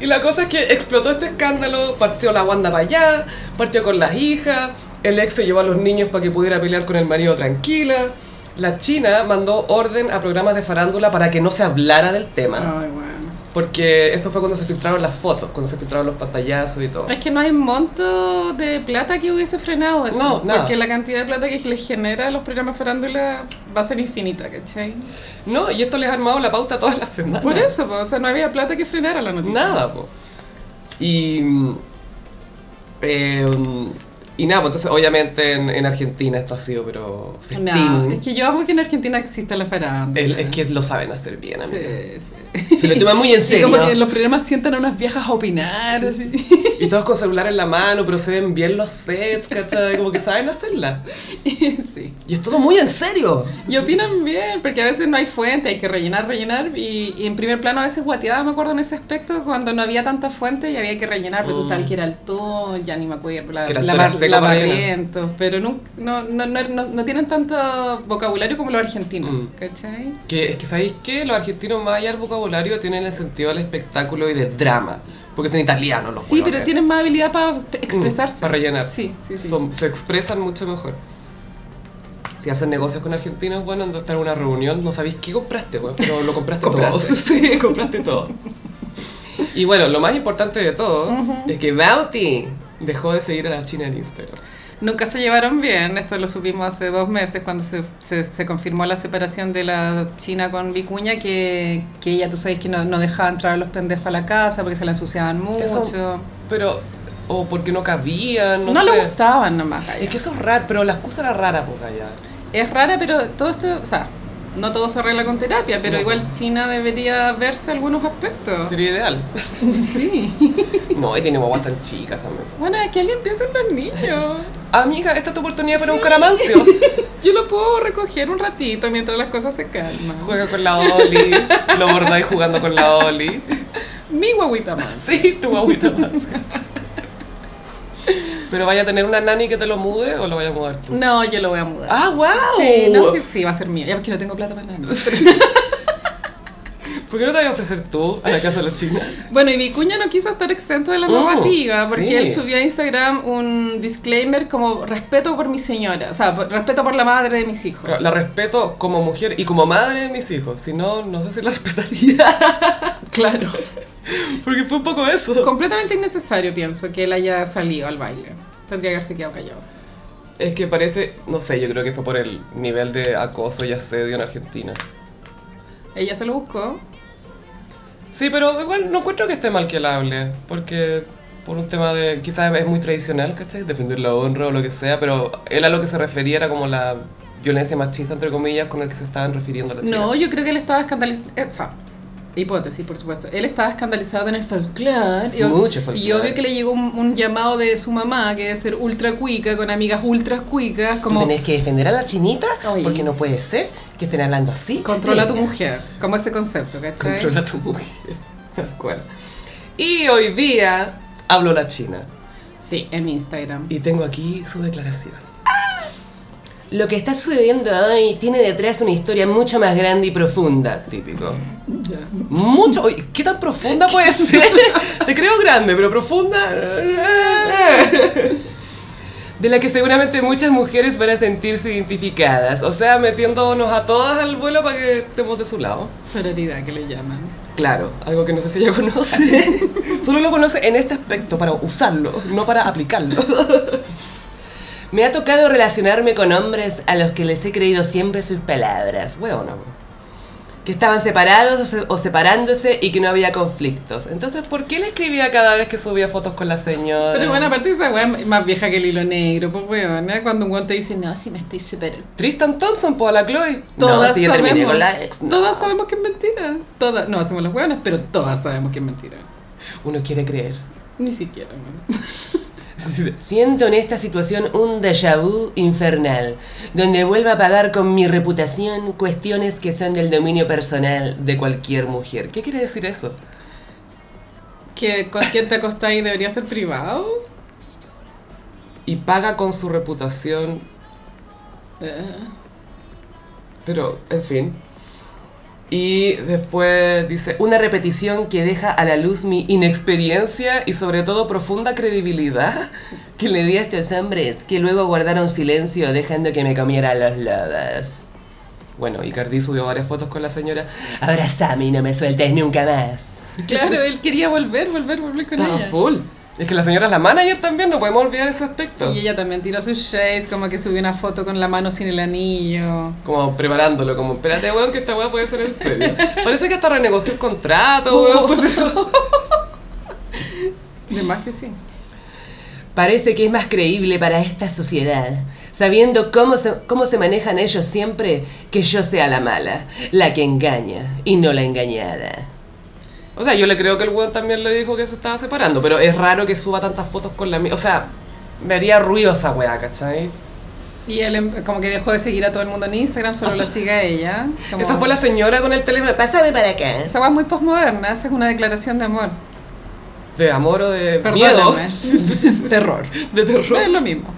Y la cosa es que explotó este escándalo, partió la Wanda para allá, partió con las hijas, el ex se llevó a los niños para que pudiera pelear con el marido tranquila. La China mandó orden a programas de farándula para que no se hablara del tema, Ay, bueno. porque eso fue cuando se filtraron las fotos, cuando se filtraron los pantallazos y todo. Es que no hay monto de plata que hubiese frenado eso. No, nada. Porque la cantidad de plata que les genera a los programas farándula va a ser infinita, ¿cachai? No, y esto les ha armado la pauta todas las semanas. Por eso, po, o sea, no había plata que frenara la noticia. Nada, po. Y. eh, y nada, pues entonces obviamente en, en Argentina esto ha sido, pero. Festín. No, es que yo amo que en Argentina exista la farándula. El- es que lo saben hacer bien, amigo. Sí, sí. Se lo toman muy en serio. como que en los programas sientan a unas viejas a opinar, así. Y todos con celular en la mano, pero se ven bien los sets, ¿cachai? Como que saben hacerla. sí. Y es todo muy en serio. Y opinan bien, porque a veces no hay fuente, hay que rellenar, rellenar. Y, y en primer plano a veces guateaba, me acuerdo en ese aspecto, cuando no había tanta fuente y había que rellenar, pero Mm. tal que era el ton, ya ni me acuerdo, la, Que la, la rellenar. barrientos, pero no, no, no, no, no, tienen tanto vocabulario como los argentinos, Mm. ¿cachai? Que es que, ¿sabéis qué? Los argentinos, más allá del vocabulario, tienen el sentido del espectáculo y de drama. Porque son italianos los Sí, pero tienen más habilidad para expresarse. Mm, para rellenar. Sí, sí, sí. Son- se expresan mucho mejor. Si hacen negocios con argentinos, bueno, andas a estar en una reunión, no sabéis qué compraste, weón, pero lo compraste todo. Sí, compraste todo. Y bueno, lo más importante de todo es que Bauti dejó de seguir a la China en Instagram. Nunca se llevaron bien, esto lo supimos hace dos meses cuando se, se, se confirmó la separación de la China con Vicuña, que, que ella, tú sabes que no, no dejaba entrar a los pendejos a la casa porque se la ensuciaban mucho. Eso- Pero, o porque no cabían, no, no sé. le gustaban nomás. Es que eso es raro, pero la excusa era rara, pues allá. Es rara, pero todo esto, o sea, no todo se arregla con terapia, pero No. igual China debería verse algunos aspectos. Sería ideal. Sí. No, y tiene guaguas tan chicas también. Bueno, es que alguien piensa en los niños. Amiga, esta es tu oportunidad para un caramancio. Yo lo puedo recoger un ratito mientras las cosas se calman. Juega con la Oli, lo bordáis jugando con la Oli. Mi guaguita más. Sí, tu guaguita más. Pero vaya a tener una nani que te lo mude o lo vaya a mudar tú. No, yo lo voy a mudar. ¡Ah, wow! Sí, no, sí, sí, va a ser mío. Ya porque no tengo plata para nada. ¿Por qué no te vas a ofrecer tú a la casa de la China? Bueno, y Vicuña no quiso estar exento de la Oh, normativa porque sí. él subió a Instagram un disclaimer como respeto por mi señora, o sea, respeto por la madre de mis hijos. La respeto como mujer y como madre de mis hijos. Si no, no sé si la respetaría. Claro. Porque fue un poco eso. Completamente innecesario, pienso, que él haya salido al baile. Tendría que haberse quedado callado. Es que parece, no sé, yo creo que fue por el nivel de acoso y asedio en Argentina. Ella se lo buscó. Sí, pero igual no encuentro que esté mal que él hable, porque por un tema de, quizás es muy tradicional, ¿cachai? Defender la honra o lo que sea, pero él a lo que se refería era como la violencia machista, entre comillas, con el que se estaban refiriendo a la chica. No, yo creo que él estaba escandalizado. sea, hipótesis, por supuesto. Él estaba escandalizado con el folclore. Y, Mucho folclore. y obvio que le llegó un, un llamado de su mamá, que debe ser ultra cuica, con amigas ultra cuicas, como tenés que defender a la chinita Oye. porque no puede ser que estén hablando así. controla a tu mujer. Como ese concepto, ¿cachai? Controla a tu mujer. Tal cual. Y hoy día habló la China. Sí, en Instagram. Y tengo aquí su declaración. Lo que está sucediendo hoy tiene detrás una historia mucho más grande y profunda. Típico. Ya. Mucho. ¿Qué tan profunda puede ser? Te creo grande, pero profunda. De la que seguramente muchas mujeres van a sentirse identificadas. O sea, metiéndonos a todas al vuelo para que estemos de su lado. Sororidad que le llaman. Claro, algo que no sé si ella conoce. Solo lo conoce en este aspecto, para usarlo, no para aplicarlo. Me ha tocado relacionarme con hombres a los que les he creído siempre sus palabras. Bueno, Que estaban separados o, se- o separándose y que no había conflictos. entonces, ¿por qué le escribía cada vez que subía fotos con la señora? Pero bueno, aparte esa weá es más vieja que el hilo negro, pues weón, ¿eh? Cuando un weón te dice, no, si me estoy súper... Tristan Thompson, pues a la Chloe. Todas No, si yo sabemos, con la ex, no. todas sabemos que es mentira. Todas, no hacemos los hueones, pero todas sabemos que es mentira. Uno quiere creer. Ni siquiera, weón. Siento en esta situación un déjà vu infernal, donde vuelvo a pagar con mi reputación cuestiones que son del dominio personal de cualquier mujer. ¿Qué quiere decir eso? Que con quien te acostáis debería ser privado. Y paga con su reputación, Eh, pero, en fin. Y después dice, Una repetición que deja a la luz mi inexperiencia y sobre todo profunda credibilidad que le di a estos hombres que luego guardaron silencio dejando que me comiera los lobos. bueno, y Cardi subió varias fotos con la señora. Abrazame y no me sueltes nunca más. claro, él quería volver, volver, volver con Estaba ella. full. Es que la señora es la manager también, no podemos olvidar ese aspecto. Y ella también tiró sus shades, como que subió una foto con la mano sin el anillo. Como preparándolo, como, espérate, weón, que esta weá puede ser en serio. Parece que hasta renegoció el contrato, weón. pues, De más que sí. Parece que es más creíble para esta sociedad, sabiendo cómo se, cómo se manejan ellos siempre, que yo sea la mala, la que engaña y no la engañada. O sea, yo le creo que el weón también le dijo que se estaba separando, pero es raro que suba tantas fotos con la misma. O sea, me haría ruido esa weá, ¿cachai? Y él em- como que dejó de seguir a todo el mundo en Instagram, solo la sigue a ella. Como- Esa fue la señora con el teléfono. Pásame para acá. Esa weá es muy postmoderna, esa es una declaración de amor. De amor o de miedo. Perdóname. Terror. De terror. Es lo mismo.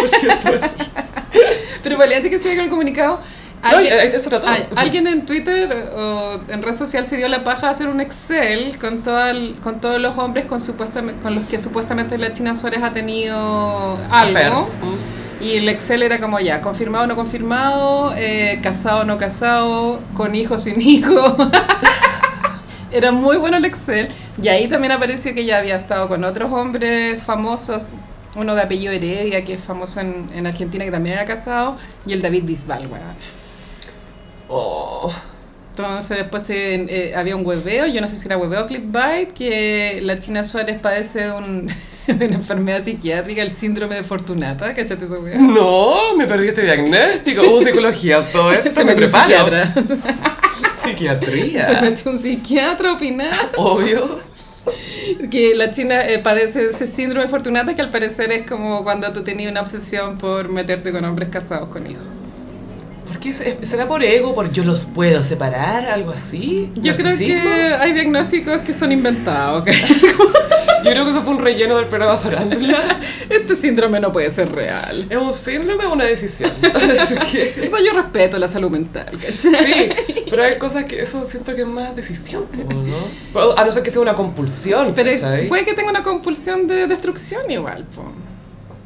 Por cierto. Pero vale, antes que siga con el comunicado, alguien, eh, eso era todo. ay, alguien en Twitter o en red social se dio la paja de hacer un Excel con, toda el- con todos los hombres con, supuestamente, con los que supuestamente la China Suárez ha tenido algo. Mm. Y el Excel era como ya, confirmado o no confirmado, eh, casado o no casado, con hijos sin hijos. Era muy bueno el Excel. Y ahí también apareció que ella había estado con otros hombres famosos. Uno de apellido Heredia, que es famoso en, en Argentina, que también era casado. Y el David Bisbal, weón. Oh. Entonces después eh, eh, había un hueveo, yo no sé si era hueveo o clickbait, que la China Suárez padece de, un, de una enfermedad psiquiátrica, el síndrome de Fortunata, ¿cachate wea? No, me perdí este diagnóstico. Hubo psicología, todo esto. Se me preparo. psiquiatra. Se Psiquiatría. metió un psiquiatra opinar Obvio. que la China eh, padece de ese síndrome de Fortunata que al parecer es como cuando tú tenías una obsesión por meterte con hombres casados con hijos. ¿Por qué? se- ¿Será por ego? ¿Por yo los puedo separar? ¿Algo así? Yo creo que hay diagnósticos que son inventados. Yo creo que eso fue un relleno del programa Farándula. este síndrome no puede ser real. ¿Es un síndrome o una decisión? Eso yo respeto la salud mental, ¿cachai? Sí, pero hay cosas que eso siento que es más decisión, ¿no? A no ser que sea una compulsión, Pero ¿cachai? puede que tenga una compulsión de destrucción igual, po.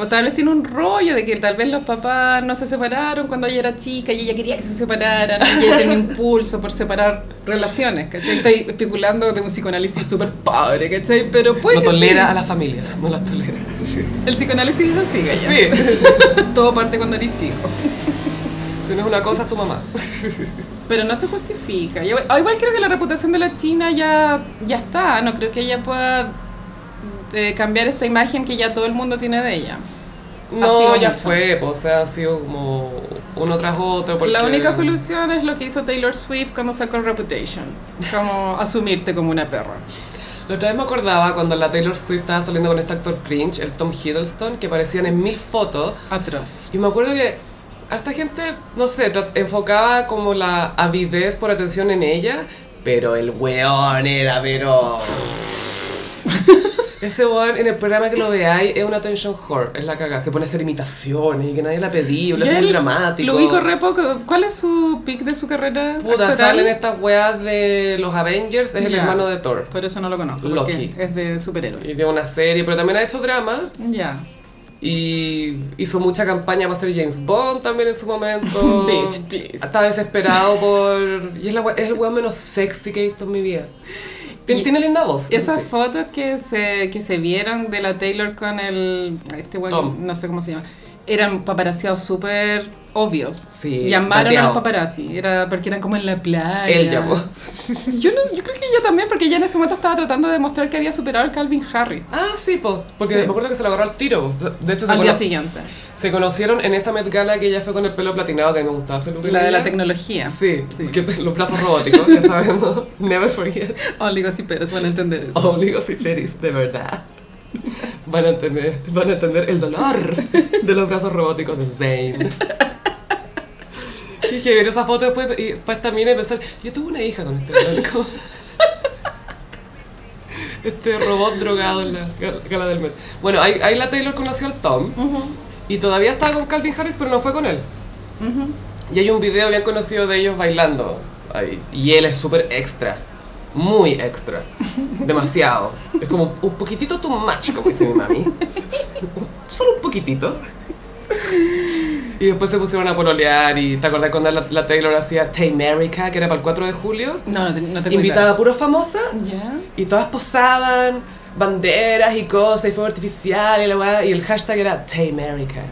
O tal vez tiene un rollo de que tal vez los papás no se separaron cuando ella era chica y ella quería que se separaran y ella tiene un impulso por separar relaciones, ¿cachai? Estoy especulando de un psicoanálisis súper padre, ¿cachai? Pero puede No que tolera sí. a las familias, no las tolera. El psicoanálisis es así, ¿cachai? Sí, Todo parte cuando eres chico. si no es una cosa, es tu mamá. Pero no se justifica. Yo- ah, igual creo que la reputación de la China ya, ya está. No creo que ella pueda eh, cambiar esta imagen que ya todo el mundo tiene de ella. No, ya mucho. fue, pues, o sea, ha sido como uno tras otro. Porque... La única solución es lo que hizo Taylor Swift cuando sacó Reputation. Como asumirte como una perra. La otra vez me acordaba cuando la Taylor Swift estaba saliendo con este actor cringe, el Tom Hiddleston, que aparecían en mil fotos. Atroz. Y me acuerdo que harta gente, no sé, enfocaba como la avidez por atención en ella, pero el weón era, pero... Ese weón en el programa que lo veáis es una attention whore, es la cagada. Se pone a hacer imitaciones y que nadie la pedía, Y hace el dramático. Lo ubico re poco. ¿Cuál es su pick de su carrera Puta, actoral? salen estas weas de los Avengers, es el hermano de Thor. Por eso no lo conozco. Loki. Es de superhéroe. Y tiene una serie, pero también ha hecho drama. Ya. Y hizo mucha campaña para ser James Bond también en su momento. Bitch, please. Está desesperado por... Y es, la es el weón menos sexy que he visto en mi vida. Tiene, tiene linda voz. Esas sí. fotos que se, que se vieron de la Taylor con el. Este weón, no sé cómo se llama. Eran paparazziados súper obvios. Sí, Llamaron a dateado. los paparazzi. Era porque eran como en la playa. Él llamó. Yo, no, yo creo que ella también, porque ella en ese momento estaba tratando de demostrar que había superado al Calvin Harris. Ah, sí, pues. Porque Sí. me acuerdo que se lo agarró al tiro. De hecho, se, al día siguiente. se conocieron en esa Met Gala que ella fue con el pelo platinado, que a mí me gustaba hacer La de la tecnología. Sí, que los brazos robóticos, ya sabemos. Never forget. Oligos y peros van a entender eso. Oligos y peris, de verdad. Van a entender, van a entender el dolor de los brazos robóticos de Zayn. Y que ver esa foto después y después también y pensar, yo tuve una hija con este blanco. Este robot drogado en la gal- gala del Met. Bueno, ahí, ahí la Taylor conoció al Tom. Y todavía estaba con Calvin Harris, pero no fue con él. Y hay un video bien conocido de ellos bailando. ahí. Y él es súper extra. Muy extra. Demasiado. Es como un poquitito too much, como dice mi mami. Solo un poquitito. Y después se pusieron a pololear y ¿te acordás cuando la, la Taylor hacía Taymerica, que era para el 4 de julio? No, no, te, no tengo Invitaba a puros famosas ¿Ya? y todas posaban, banderas y cosas, y fuego artificial y la weá, y el hashtag era Taymerica.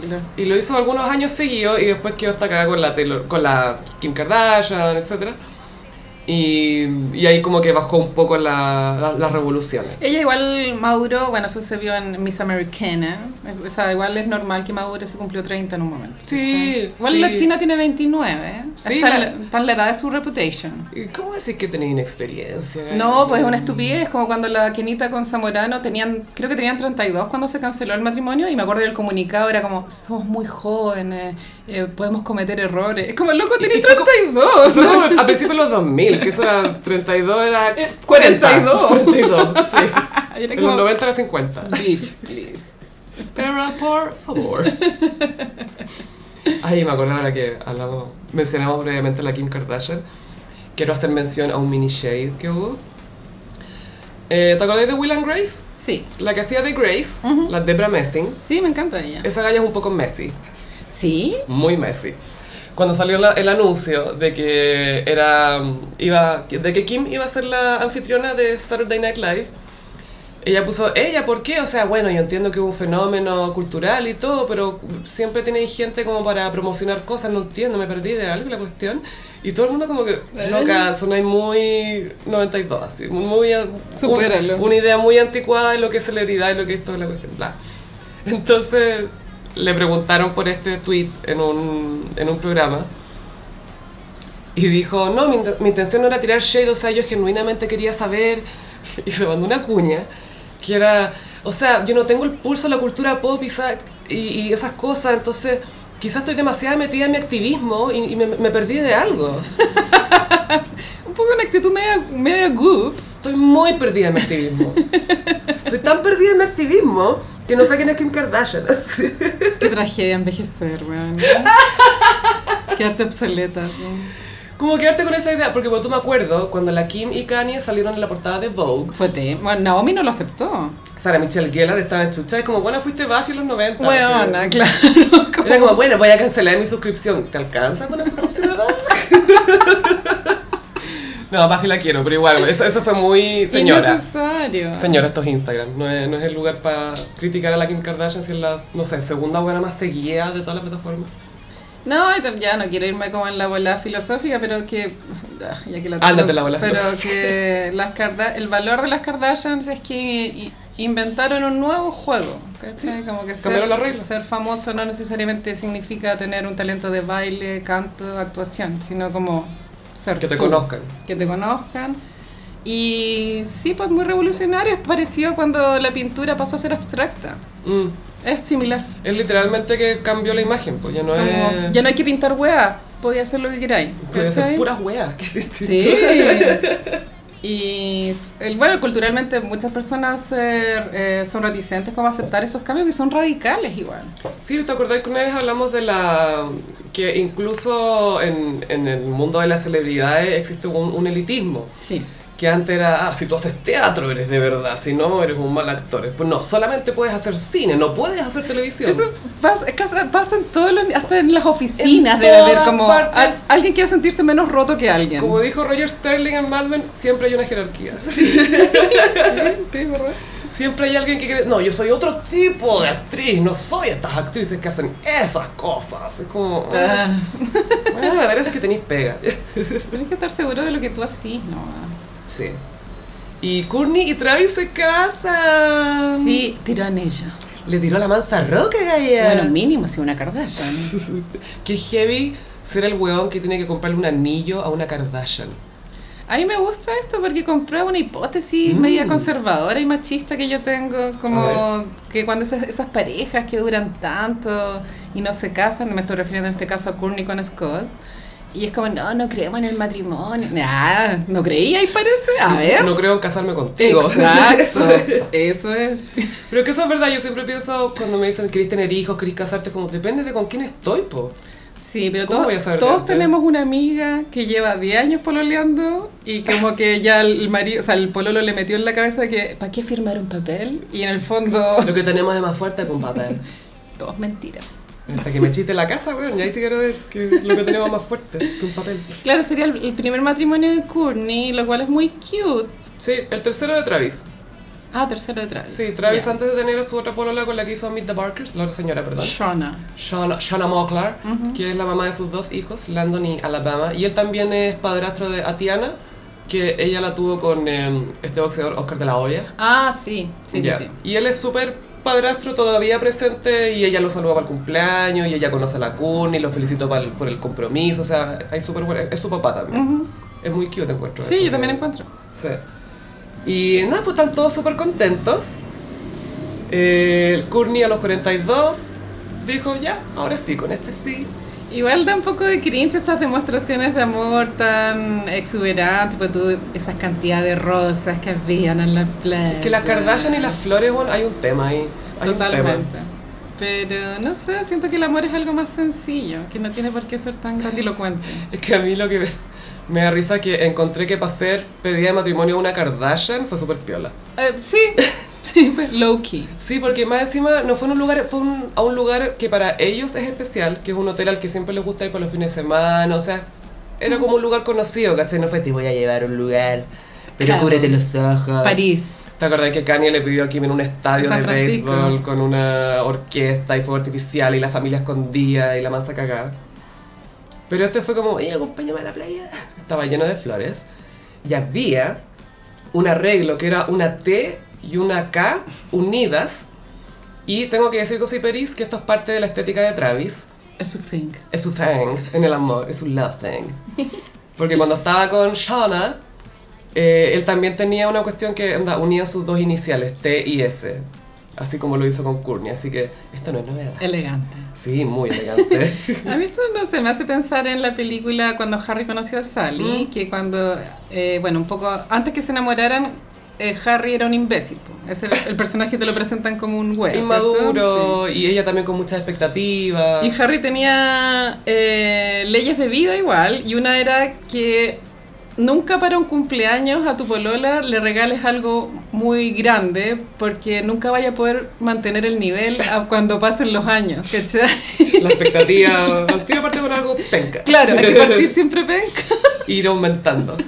Taylor. Y lo hizo algunos años seguidos y después quedó hasta acá con la Taylor, con la Kim Kardashian, etc. Y, y ahí como que bajó un poco la- la- las revoluciones. Ella igual maduró, bueno, eso se vio en Miss Americana. O sea, igual es normal que madure, se cumplió 30 en un momento. Sí. Igual sí. la China tiene 29, ¿eh? Sí, está, la- está en la edad de su reputation. ¿Y ¿Cómo decir que tenéis inexperiencia? No, pues es una estupidez, como cuando la Kenita con Zamorano tenían, creo que tenían 32 cuando se canceló el matrimonio y me acuerdo del comunicado era como, somos muy jóvenes, eh, podemos cometer errores. Es como, loco, tenés Y fue como- 32. Fue como a principios de los 2000, que eso era 32, era Eh, 40. 42. 42, sí. Era En como, los 90 era 50. bitch, please. Pero por favor. Ay, me acuerdo ahora que hablamos, mencionamos brevemente a la Kim Kardashian. Quiero hacer mención a un mini shade que hubo. Eh, ¿Te acordás de Will and Grace? Sí, La que hacía de Grace, la Debra Messing. sí, me encanta ella. Esa galla es un poco messy, ¿Sí? muy messy. cuando salió la- el anuncio de que era iba de que Kim iba a ser la anfitriona de Saturday Night Live ella puso ella por qué o sea bueno yo entiendo que es un fenómeno cultural y todo pero siempre tienen gente como para promocionar cosas no entiendo me perdí de algo la cuestión. Y todo el mundo como que loca sonáis muy 92 así muy un- una idea muy anticuada de lo que es celebridad y lo que es toda la cuestión bla. Entonces le preguntaron por este tweet en un, en un programa y dijo, no, mi, int- mi intención no era tirar shade, o sea, yo genuinamente quería saber, y se mandó una cuña, que era, o sea, yo no tengo el pulso de la cultura pop y, y, y esas cosas, entonces quizás estoy demasiado metida en mi activismo y, y me, me perdí de algo. Un poco una actitud media, media goop. Estoy muy perdida en mi activismo. Estoy tan perdida en mi activismo que no quién es Kim Kardashian. Qué tragedia envejecer, weón. Quedarte obsoleta. ¿sí? Como quedarte con esa idea, porque bueno, tú me acuerdo cuando la Kim y Kanye salieron en la portada de Vogue, Fue te. Bueno, Naomi no lo aceptó. Sarah Michelle Gellar estaba en chucha, y como, bueno, fuiste Buffy en los 90. Weona, así. claro. como- Era como, bueno, voy a cancelar mi suscripción. ¿Te alcanza con esa suscripción? No, Buffy la quiero, pero igual, eso, eso fue muy señora. Innecesario. Señora, esto es Instagram, no es, no es el lugar para criticar a la Kim Kardashian si es la, no sé, segunda buena más seguida de toda la plataforma. No, ya no quiero irme como en la bola filosófica, pero que. ah, Ya que la en la bola Pero filosófica. que las Karda- el valor de las Kardashians es que inventaron un nuevo juego. ¿cachai? Como que reglas. ser famoso no necesariamente significa tener un talento de baile, canto, actuación, sino como ser Que te tú. conozcan. Que te conozcan. Y sí, pues muy revolucionario. Es parecido cuando la pintura pasó a ser abstracta. Mm. Es similar. Es literalmente que cambió la imagen, pues ya no Como, es... ya no hay que pintar weas, podía hacer lo que queráis. Ser ¿cachai? puras distinto. Sí. Y el, bueno, culturalmente muchas personas eh, eh, son reticentes como a aceptar esos cambios que son radicales igual. Sí, ¿te acordás que una vez hablamos de la... que incluso en, en el mundo de las celebridades existe un, un elitismo? Sí. Que antes era, ah, si tú haces teatro eres de verdad, si no eres un mal actor. Pues no, solamente puedes hacer cine, no puedes hacer televisión. Eso pasa, pasa en todos los, hasta en las oficinas En debe haber como partes. alguien quiere sentirse menos roto que alguien. Como dijo Roger Sterling en Mad Men, siempre hay una jerarquía. Sí, sí, ¿verdad? Siempre hay alguien que cree, no, yo soy otro tipo de actriz, no soy estas actrices que hacen esas cosas. Es como, Ah, bueno, la verdad es que tenéis pega. tienes que estar seguro de lo que tú haces, ¿no? Sí. Y Courtney y Travis se casan. Sí, tiró anillo. Le tiró la mansa roca, Gaya. Bueno, mínimo si una Kardashian. Qué heavy ser el weón que tiene que comprarle un anillo a una Kardashian. A mí me gusta esto porque comprueba una hipótesis media conservadora y machista que yo tengo, como que cuando esas, esas parejas que duran tanto y no se casan, me estoy refiriendo en este caso a Courtney con Scott, y es como, no, no creemos en el matrimonio. Nada, no creía y parece. A ver. No creo en casarme contigo. Exacto. Eso es. Pero que eso es verdad, yo siempre pienso cuando me dicen querés tener hijos, querés casarte, como depende de con quién estoy, po. Sí, pero ¿Cómo todos, tenemos una amiga que lleva 10 años pololeando y como que ya el marido, o sea, el pololo le metió en la cabeza que ¿para qué firmar un papel? Y en el fondo Lo que tenemos es más fuerte que un papel. todo es mentira. Hasta que me chiste la casa, weón, y ahí te quiero ver que lo que tenemos más fuerte que un papel. Claro, sería el, el primer matrimonio de Courtney, lo cual es muy cute. Sí, el tercero de Travis. Ah, tercero de Travis. Sí, Travis antes de tener a su otra polola con la que hizo Meet the Barkers, la otra señora, perdón. Shauna. Shana, Shana Mockler, que es la mamá de sus dos hijos, Landon y Alabama. Y él también es padrastro de Atiana, que ella la tuvo con eh, este boxeador Oscar de la Hoya. Ah, sí. Sí, sí, sí. Y él es súper padrastro todavía presente y ella lo saluda para el cumpleaños y ella conoce a la Courtney, lo felicito para el- por el compromiso, o sea, hay súper buena- es su papá también. Es muy cute encuentro. Sí, eso yo también que- encuentro. Sí. Y nada, pues están todos súper contentos. Eh, Courtney a los 42 dijo, ya, ahora sí, con este sí. Igual da un poco de cringe estas demostraciones de amor tan exuberantes, pues tú, esas cantidades de rosas que habían en la playa. Que la Kardashian y las flores, bueno, hay un tema ahí. Hay un tema. Totalmente. Pero no sé, siento que el amor es algo más sencillo, que no tiene por qué ser tan grandilocuente. Es que a mí lo que me, me da risa que encontré que para hacer pedida de matrimonio a una Kardashian fue súper piola. Eh, sí, low key. Sí, porque más encima no fue en un lugar, fue un- a un lugar que para ellos es especial, que es un hotel al que siempre les gusta ir por los fines de semana, o sea, era como un lugar conocido, ¿cachai? No fue te voy a llevar a un lugar, pero Claro. cúbrete los ojos. París. ¿Te acordás que Kanye le pidió a Kim en un estadio de béisbol con una orquesta y fuego artificial y la familia escondida y la mansa cagada? Pero este fue como, oye, acompáñame a la playa. Estaba lleno de flores. Y había un arreglo que era una T y una K unidas. Y tengo que decir, Gossip Peris, que esto es parte de la estética de Travis. Es su thing. Es su thing en el amor, es su love thing. Porque cuando estaba con Shauna, eh, él también tenía una cuestión que anda, unía sus dos iniciales, T y S. Así como lo hizo con Courtney, así que esto no es novedad. Elegante. Sí, muy elegante. A mí esto no sé, me hace pensar en la película cuando Harry conoció a Sally, que cuando, eh, bueno, un poco antes que se enamoraran, eh, Harry era un imbécil. po. Es el, el personaje te lo presentan como un güey. Inmaduro, y ella también con muchas expectativas. Y Harry tenía eh, leyes de vida igual, y una era que nunca para un cumpleaños a tu polola le regales algo muy grande, porque nunca vaya a poder mantener el nivel a cuando pasen los años, ¿cachai? La expectativa. Al tiro parte con algo penca. Claro, hay que partir siempre penca. Ir aumentando.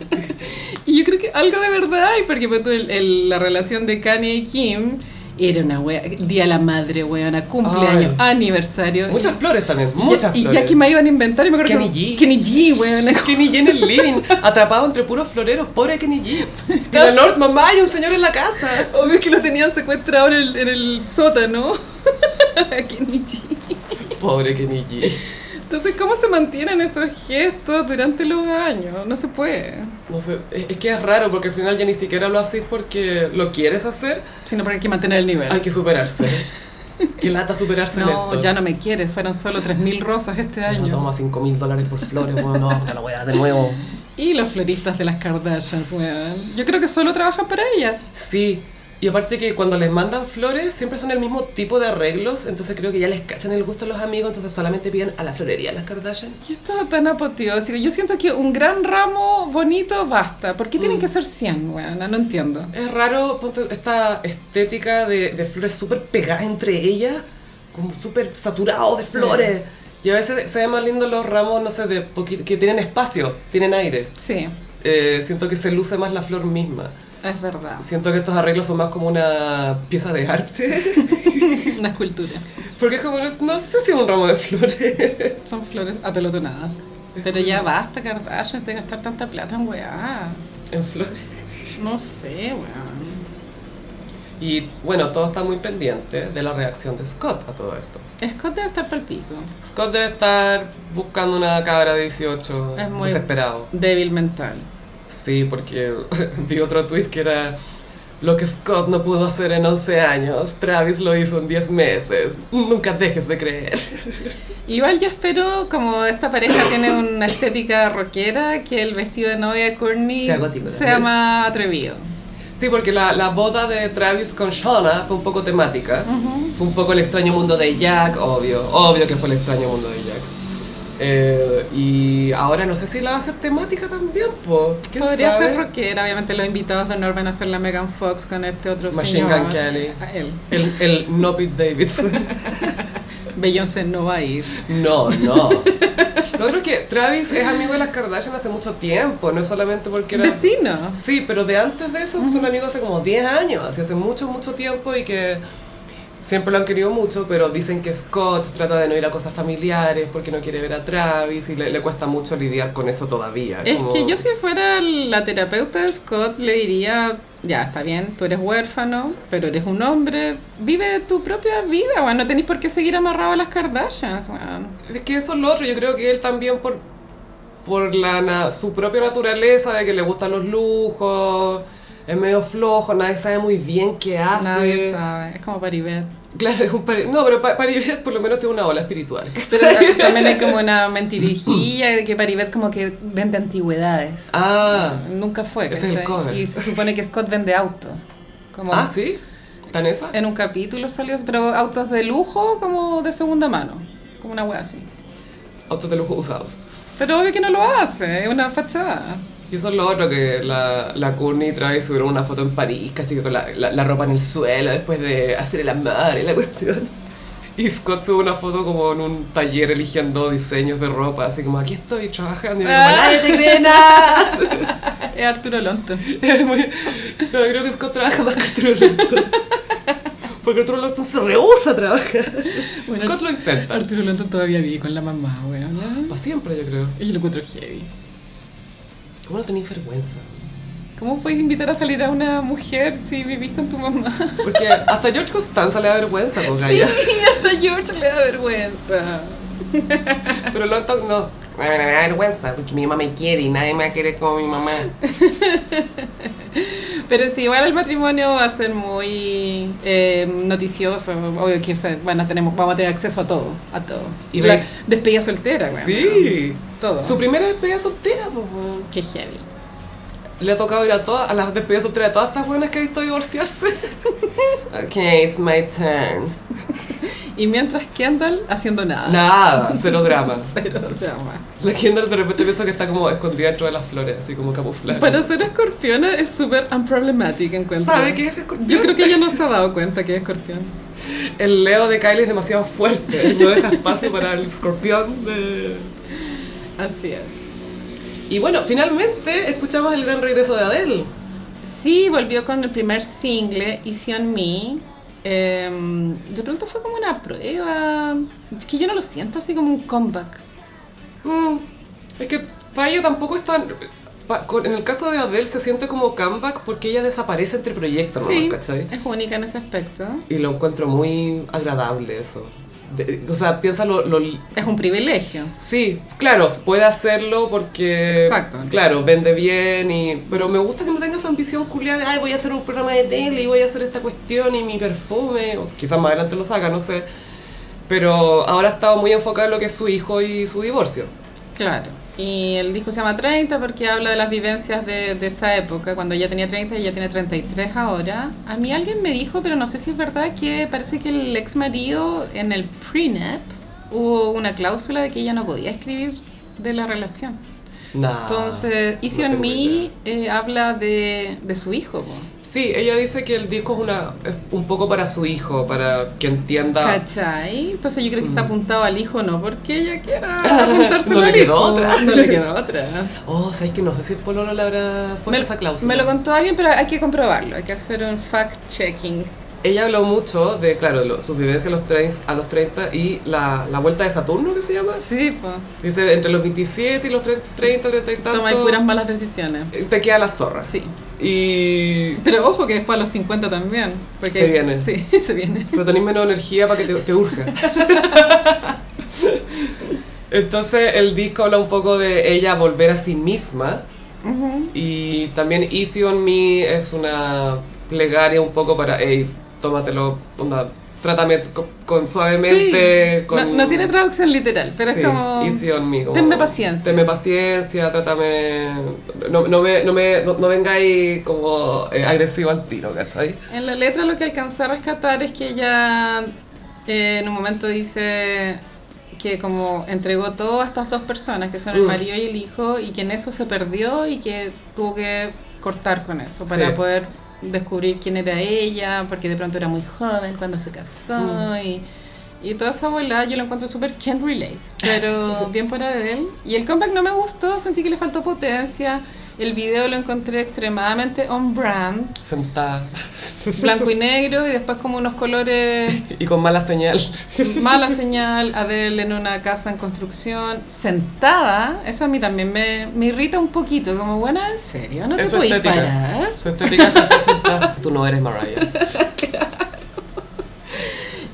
Y yo creo que algo de verdad hay, porque pues, el- el- la relación de Kanye y Kim era una wea, día de la madre, weona, cumpleaños, aniversario. Muchas y, flores también, y muchas y flores. ya que me iban a inventar, y me acuerdo Kenny que- G. Kenny G, weona. Kenny G en el living, atrapado entre puros floreros, pobre Kenny G. Y la North, mamá, hay un señor en la casa. Obvio que lo tenían secuestrado en el, en el sótano. Kenny G. Pobre Kenny G. Entonces, ¿cómo se mantienen esos gestos durante los años? No se puede. No sé, es, es que es raro porque al final ya ni siquiera lo haces porque lo quieres hacer, Sino porque hay que mantener el nivel. hay que superarse. Qué lata superarse no, esto. ya no me quieres, fueron solo 3.000 rosas este No año. toma 5 mil dólares por flores, bueno, no, puta la weá, de nuevo. Y los floristas de las Kardashians, weón. Yo creo que solo trabajan para ellas. Sí, y aparte que cuando les mandan flores siempre son el mismo tipo de arreglos, entonces creo que ya les cachan el gusto a los amigos, entonces solamente piden a la florería las Kardashian. Y esto tan apoteósico. Yo siento que un gran ramo bonito basta. ¿Por qué tienen que ser 100, weón? No entiendo. Es raro esta estética de, de flores súper pegadas entre ellas, como súper saturado de flores. Y a veces se ven más lindos los ramos, no sé, de que tienen espacio, tienen aire. Sí, Eh, siento que se luce más la flor misma. Es verdad. Siento que estos arreglos son más como una pieza de arte. Una escultura. Porque es como, no sé si es un ramo de flores. Son flores apelotonadas. Pero ya basta, Kardashians, de gastar tanta plata en weá. en flores. No sé, weón. Y bueno, todo está muy pendiente de la reacción de Scott a todo esto. Scott debe estar pal pico. Scott debe estar buscando una cabra de 18 Es muy- desesperado. Débil mental. Sí, porque vi otro tweet que era lo que Scott no pudo hacer en 11 años, Travis lo hizo en 10 meses. Nunca dejes de creer. Igual yo espero, como esta pareja tiene una estética rockera, que el vestido de novia de Courtney Sea gótico sea más atrevido. Sí, porque la, la boda de Travis con Shauna fue un poco temática. Fue un poco el extraño mundo de Jack, obvio. Obvio que fue el extraño mundo de Jack. Eh, y ahora no sé si la va a hacer temática también, po. ¿Quién Podría sabe? ser rockera, obviamente los invitados de honor van a ser la Megan Fox con este otro Machine señor. Gun Kelly. A él. El, el no Pete Davidson. Beyoncé no va a ir. No, no. Lo otro es que Travis es amigo de las Kardashian hace mucho tiempo, no es solamente porque era... Vecinos. Sí, pero de antes de eso son amigos hace como 10 años, así hace mucho, mucho tiempo y que siempre lo han querido mucho, pero dicen que Scott trata de no ir a cosas familiares porque no quiere ver a Travis y le, le cuesta mucho lidiar con eso todavía. Es como- que yo si fuera la terapeuta de Scott le diría, ya está bien, tú eres huérfano, pero eres un hombre, vive tu propia vida, weón, no tenés por qué seguir amarrado a las Kardashians, weón. Es que eso es lo otro, yo creo que él también por, por la, na- su propia naturaleza de que le gustan los lujos, es medio flojo, nadie sabe muy bien qué hace. Nadie sabe, es como Paribet. Claro, es un pari- No, pero Pa- Paribet por lo menos tiene una ola espiritual. Pero también hay como una mentirijilla de que Paribet como que vende antigüedades. Ah, Nunca fue. Es el cover. Y se supone que Scott vende auto. Como ah, sí, ¿tan esa? En un capítulo salió, pero autos de lujo como de segunda mano. Como una wea así. Autos de lujo usados. Pero obvio que no lo hace, es una fachada. Y eso es lo otro, que la, la Courtney trae subieron una foto en París, casi que con la, la, la ropa en el suelo, después de hacer el amor y la cuestión. Y Scott sube una foto como en un taller eligiendo diseños de ropa, así como aquí estoy trabajando y como, Ah. nadie te cree nada. Es Arturo Lonton. Es muy- No, creo que Scott trabaja más que Arturo Lonton. Porque Arturo Lonton se rehúsa a trabajar. Bueno, Scott lo intenta. Arturo Lonton todavía vive con la mamá, weón. Para siempre, yo creo. Y yo lo encuentro heavy. ¿Cómo no tenéis vergüenza? ¿Cómo puedes invitar a salir a una mujer si vivís con tu mamá? Porque hasta George Costanza le da vergüenza, pues, Sí, hasta George le da vergüenza. Pero Lonton no. Me da vergüenza porque mi mamá me quiere y nadie me va a querer como mi mamá. Pero sí, igual el matrimonio va a ser muy eh, noticioso. Obvio que van a tener, vamos a tener acceso a todo, a todo. Y la despedida soltera, weón. Sí. Todo. Su primera despedida soltera, pues. Qué heavy. Le ha tocado ir a todas, a las despedidas solteras de todas estas buenas que ha visto divorciarse. ok, it's my turn. Y mientras Kendall haciendo nada. Nada, cero drama. Cero drama. La Kendall de repente piensa que está como escondida dentro de las flores, así como camuflada. Para ser escorpiona es súper unproblematic, encuentro. ¿Sabe qué es escorpión? Yo creo que ella no se ha dado cuenta que es escorpión. El Leo de Kylie es demasiado fuerte, no deja espacio para el escorpión de... Así es. Y bueno, finalmente escuchamos el gran regreso de Adele. Sí, volvió con el primer single, Easy on Me. Em, de pronto fue como una prueba. Es que yo no lo siento así como un comeback. Mm, es que para ella tampoco es tan... pa- con- en el caso de Adele se siente como comeback porque ella desaparece entre proyectos, ¿no? Sí, ¿cachai? es única en ese aspecto. Y lo encuentro muy agradable eso. O sea, piensa lo, lo- Es un privilegio. Sí, claro, puede hacerlo porque... Exacto. Claro, vende bien y... Pero me gusta que no tenga esa ambición culiada de, ay, voy a hacer un programa de tele y voy a hacer esta cuestión y mi perfume. O quizás más adelante lo saca, no sé. Pero ahora ha estado muy enfocada en lo que es su hijo y su divorcio. Claro. Y el disco se llama 30 porque habla de las vivencias de, de esa época, cuando ella tenía 30 y ella tiene 33 ahora. A mí alguien me dijo, pero no sé si es verdad, que parece que el ex marido en el prenup hubo una cláusula de que ella no podía escribir de la relación. Nah, Entonces, Easy no on Me eh, habla de, de su hijo. po. Sí, ella dice que el disco es, una, es un poco para su hijo, para que entienda... ¿Cachai? Entonces yo creo que está apuntado al hijo, no porque ella quiera apuntarse. No le al quedó hijo. otra. No le quedó otra. Oh, ¿sabes que No sé si el Pololo le habrá puesto Me, esa cláusula. me lo contó alguien, pero hay que comprobarlo. Hay que hacer un fact-checking. Ella habló mucho de, claro, lo- sus vivencias a los, 30, a los 30 y la, la vuelta de Saturno, que se llama. Sí, pues. Dice, entre los 27 y los 30, 30 30 y tanto, Tomáis puras malas decisiones. te queda la zorra. Sí. Y... Pero ojo que después a los 50 también. Porque, Se viene. Sí, se viene. Pero tenés menos energía para que te, te urja. Entonces el disco habla un poco de ella volver a sí misma. Y también Easy on Me es una plegaria un poco para, hey, tómatelo, onda, trátame con, con suavemente. Sí. con, No, no tiene traducción literal, pero Sí, es como... easy on me. como, Tenme paciencia. Tenme paciencia, trátame. No, no, me, no, me, no, no vengáis como eh, agresivo al tiro, ¿cachai? En la letra lo que alcancé a rescatar es que ella eh, en un momento dice que como entregó todo a estas dos personas, que son el Mm. marido y el hijo, y que en eso se perdió y que tuvo que cortar con eso para Sí. poder descubrir quién era ella, porque de pronto era muy joven cuando se casó Mm. y, y toda esa abuela yo lo encuentro súper can't relate, pero bien fuera de él. Y el comeback no me gustó, sentí que le faltó potencia. El video lo encontré extremadamente on brand, Sentada. blanco y negro y después como unos colores y con mala señal. mala señal Adele en una casa en construcción sentada eso a mí también me, me irrita un poquito como buena en serio no te puedes estética. parar Su estética está sentada. Tú no eres Mariah.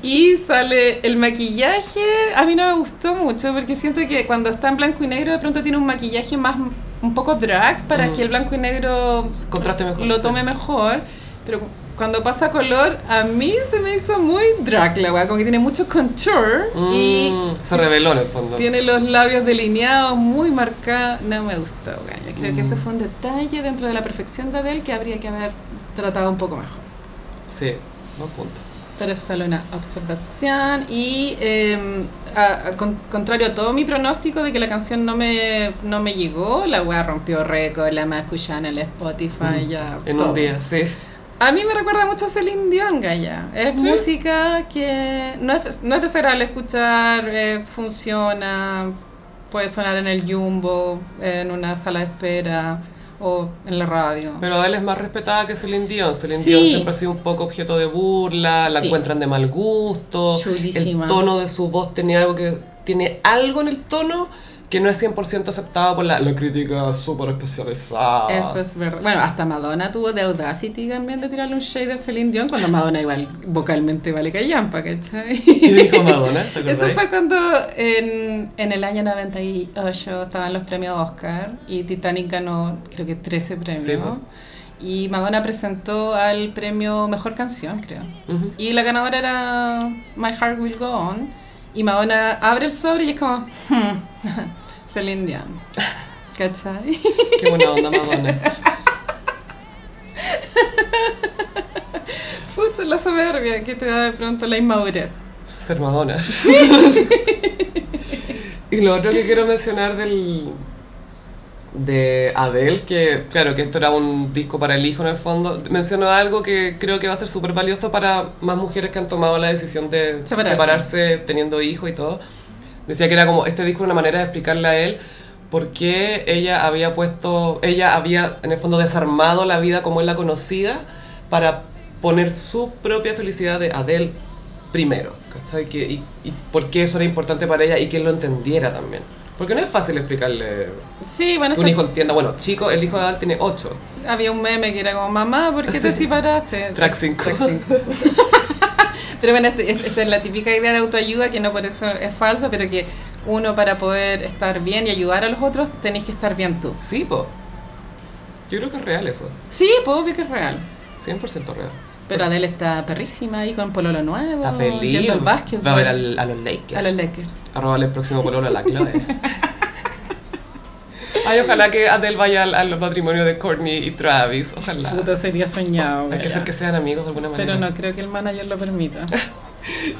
y sale el maquillaje a mí no me gustó mucho porque siento que cuando está en blanco y negro de pronto tiene un maquillaje más un poco drag para Mm. que el blanco y negro Contraste mejor. lo sí. tome mejor pero cuando pasa color a mí se me hizo muy drag la weá como que tiene mucho contour y Mm, se reveló en el fondo. Tiene los labios delineados, muy marcados. No me gustó, Gaya. Creo que ese fue un detalle dentro de la perfección de Adele que habría que haber tratado un poco mejor. Sí, buen punto. Solo una observación. Y eh, a- a- con- contrario a todo mi pronóstico de que la canción no me, no me llegó, la weá rompió récord, la más escuchada en el Spotify, ya. En todo. un día, sí. A mí me recuerda mucho a Celine Dion, Gaya. Es Sí. música que no es, no es desagradable escuchar, eh, funciona, puede sonar en el jumbo, en una sala de espera o en la radio. Pero Adele es más respetada que Celine Dion. Celine Sí. Dion siempre ha sido un poco objeto de burla, la Sí. encuentran de mal gusto. Chulísima. El tono de su voz tenía algo que tiene algo en el tono que no es 100% aceptado por la, la crítica súper especializada. Eso es verdad. Bueno, hasta Madonna tuvo de Audacity también de tirarle un shade a Celine Dion cuando Madonna igual vocalmente vale callampa, ¿cachai? ¿Qué dijo Madonna? ¿Te Eso fue cuando en, en el año 98 estaban los premios Oscar y Titanic ganó creo que 13 premios. Sí, y Madonna presentó al premio Mejor Canción, creo. Y la ganadora era My Heart Will Go On. Y Madonna abre el sobre y es como, hmm, Celine Dion. ¿Cachai? Qué buena onda Madonna. Pucha, la soberbia que te da de pronto la inmadurez. Ser Madonna. y lo otro que quiero mencionar del de Adele, que claro que esto era un disco para el hijo en el fondo, mencionó algo que creo que va a ser súper valioso para más mujeres que han tomado la decisión de Separarse. separarse teniendo hijos y todo. Decía que era como este disco una manera de explicarle a él por qué ella había puesto, ella había en el fondo desarmado la vida como él la conocía para poner su propia felicidad de Adele primero, ¿cachai? Que, y, y por qué eso era importante para ella y que él lo entendiera también. Porque no es fácil explicarle Sí, bueno, que un hijo entienda, bueno, chico, el hijo de Adele tiene 8. había un meme que era como, mamá, ¿por qué te separaste? Track cinco. cinco. pero bueno, este- este- esta es la típica idea de autoayuda, que no por eso es falsa, pero que uno para poder estar bien y ayudar a los otros, tenéis que estar bien tú. Sí, po. Yo creo que es real eso, Sí, pues obvio que es real. 100% real. Pero Adele está perrísima ahí con Pololo Nuevo, Está feliz. yendo al básquet, Va a ver al- a los Lakers. a los Lakers. A robarle el próximo pololo a la Chloe. Ay, ojalá que Adele vaya al, al matrimonio de Courtney y Travis. Ojalá. Puta, sería soñado. Hay que hacer que sean amigos de alguna manera. Pero no creo que el manager lo permita.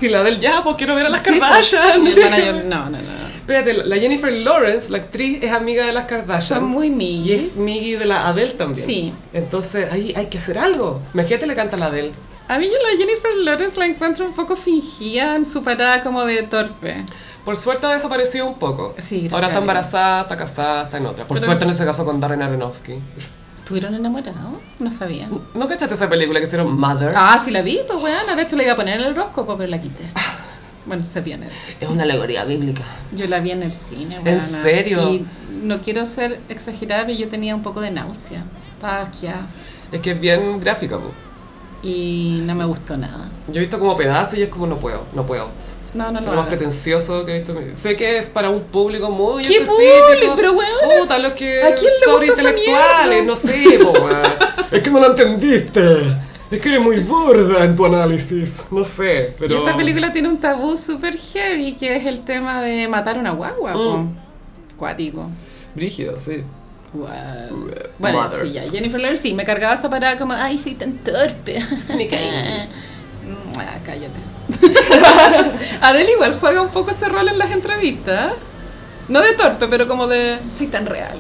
Y la Adele, ya, pues quiero ver a las Sí, pues, Kardashian. y el manager, no, no, no. Espérate, la Jennifer Lawrence, la actriz, es amiga de las Kardashian. Son muy Y es. Miggy de la Adele también. Sí. Entonces, ahí hay que hacer algo. Imagínate le canta a la Adele. A mí yo la Jennifer Lawrence la encuentro un poco fingida en su parada como de torpe. Por suerte ha desaparecido un poco. Sí, Ahora está embarazada, está casada, está en otra. Por Pero- suerte no se casó con Darren Aronofsky. ¿Tuvieron enamorado? No sabía. ¿No cachaste esa película que hicieron Mother? Ah, sí la vi, pues bueno, de hecho la iba a poner en el horóscopo, pero la quité. Bueno, se viene. Es una alegoría bíblica. Yo la vi en el cine, ¿En weona, serio? Y no quiero ser exagerada, pero yo tenía un poco de náusea. Estaba asqueada. Es que es bien gráfica, po. Y no me gustó nada. Yo he visto como pedazos y es como no puedo, no puedo. No, no Lo lo más pretencioso que he visto. Sé que es para un público muy ¿Qué específico. público? Pero, weona, Puta, los que ¿a quién le sobre intelectuales, no sé, po. Es que no lo entendiste. Es que eres muy burda en tu análisis. No sé, pero. Y esa película tiene un tabú súper heavy, que es el tema de matar una guagua. Mm. Cuático. Brígido, sí. Wow. Bueno, Mother. sí, ya. Jennifer Lawrence sí, me cargaba esa parada como, ay, soy tan torpe. Me caí. Ah, cállate. Adele igual juega un poco ese rol en las entrevistas. No de torpe, pero como de, soy tan real.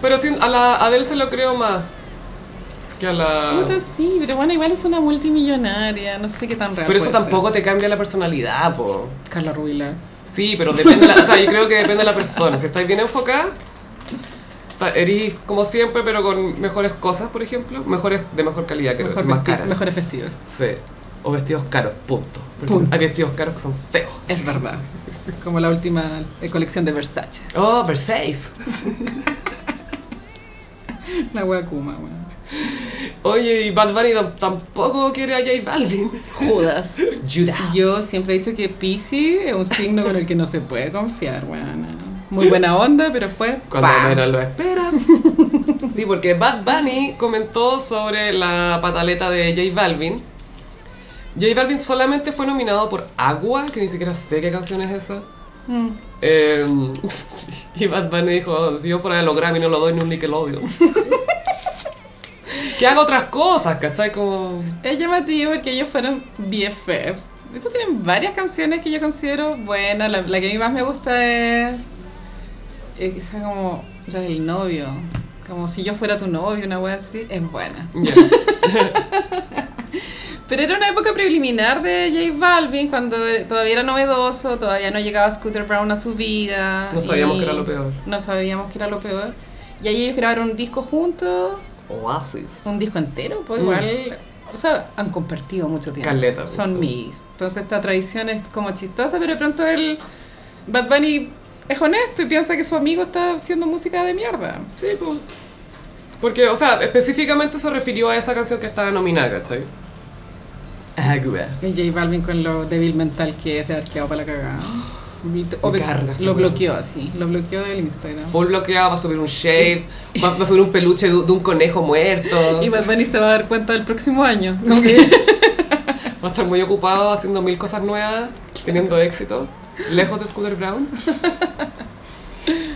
Pero a la Adele se lo creo más. Que a la. Puta, sí, pero bueno, igual es una multimillonaria, no sé qué tan real Pero eso tampoco te cambia la personalidad, po. Carla Rubilar. Sí, pero depende, la, o sea, yo creo que depende de la persona. Si estáis bien enfocada, eres como siempre, pero con mejores cosas, por ejemplo. Mejores, de mejor calidad, quiero Mejor más caras. Mejores vestidos. Sí. O vestidos caros, punto. Porque Punto. Hay vestidos caros que son feos. Es verdad. Como la última eh, colección de Versace. Oh, Versace. La wea Kuma, weón. Oye, y Bad Bunny tam- tampoco quiere a J Balvin. Judas. Judas. Yo siempre he dicho que Pisces es un signo con el que no se puede confiar, weón. Muy buena onda, pero después. Cuando ¡pam! menos lo esperas. Sí, porque Bad Bunny comentó sobre la pataleta de J Balvin. J Balvin solamente fue nominado por Agua, que ni siquiera sé qué canción es esa. Mm. Eh, y Bad Bunny dijo, si yo fuera de los Grammy no lo doy ni un Nickelodeon. Que haga otras cosas, ¿cachai? Como... Es llamativo porque ellos fueron BFFs. Estos tienen varias canciones que yo considero buenas. La, la que a mí más me gusta es. es como. la del novio. Como si yo fuera tu novio, una wea así. Es buena. Ya. Pero era una época preliminar de J Balvin, cuando todavía era novedoso, todavía no llegaba Scooter Brown a su vida. No sabíamos que era lo peor. No sabíamos que era lo peor. Y ahí ellos grabaron un disco juntos, Oasis. un disco entero, pues Mm. igual. O sea, han compartido mucho tiempo. Caleta, pues, Son sí. mis. Entonces esta tradición es como chistosa, pero de pronto el Bad Bunny es honesto y piensa que su amigo está haciendo música de mierda. Sí, pues. Porque, o sea, específicamente se refirió a esa canción que estaba nominada, ¿cachai? Agua. Y J Balvin con lo débil mental que es de arqueado para la cagada. Lo bloqueó así, lo bloqueó del Instagram. Full bloqueado, va a subir un shade, va, va a subir un peluche de, de un conejo muerto. Y Bad Bunny se va a dar cuenta el próximo año. Sí. Va a estar muy ocupado haciendo mil cosas nuevas, teniendo éxito, lejos de Scooter Brown.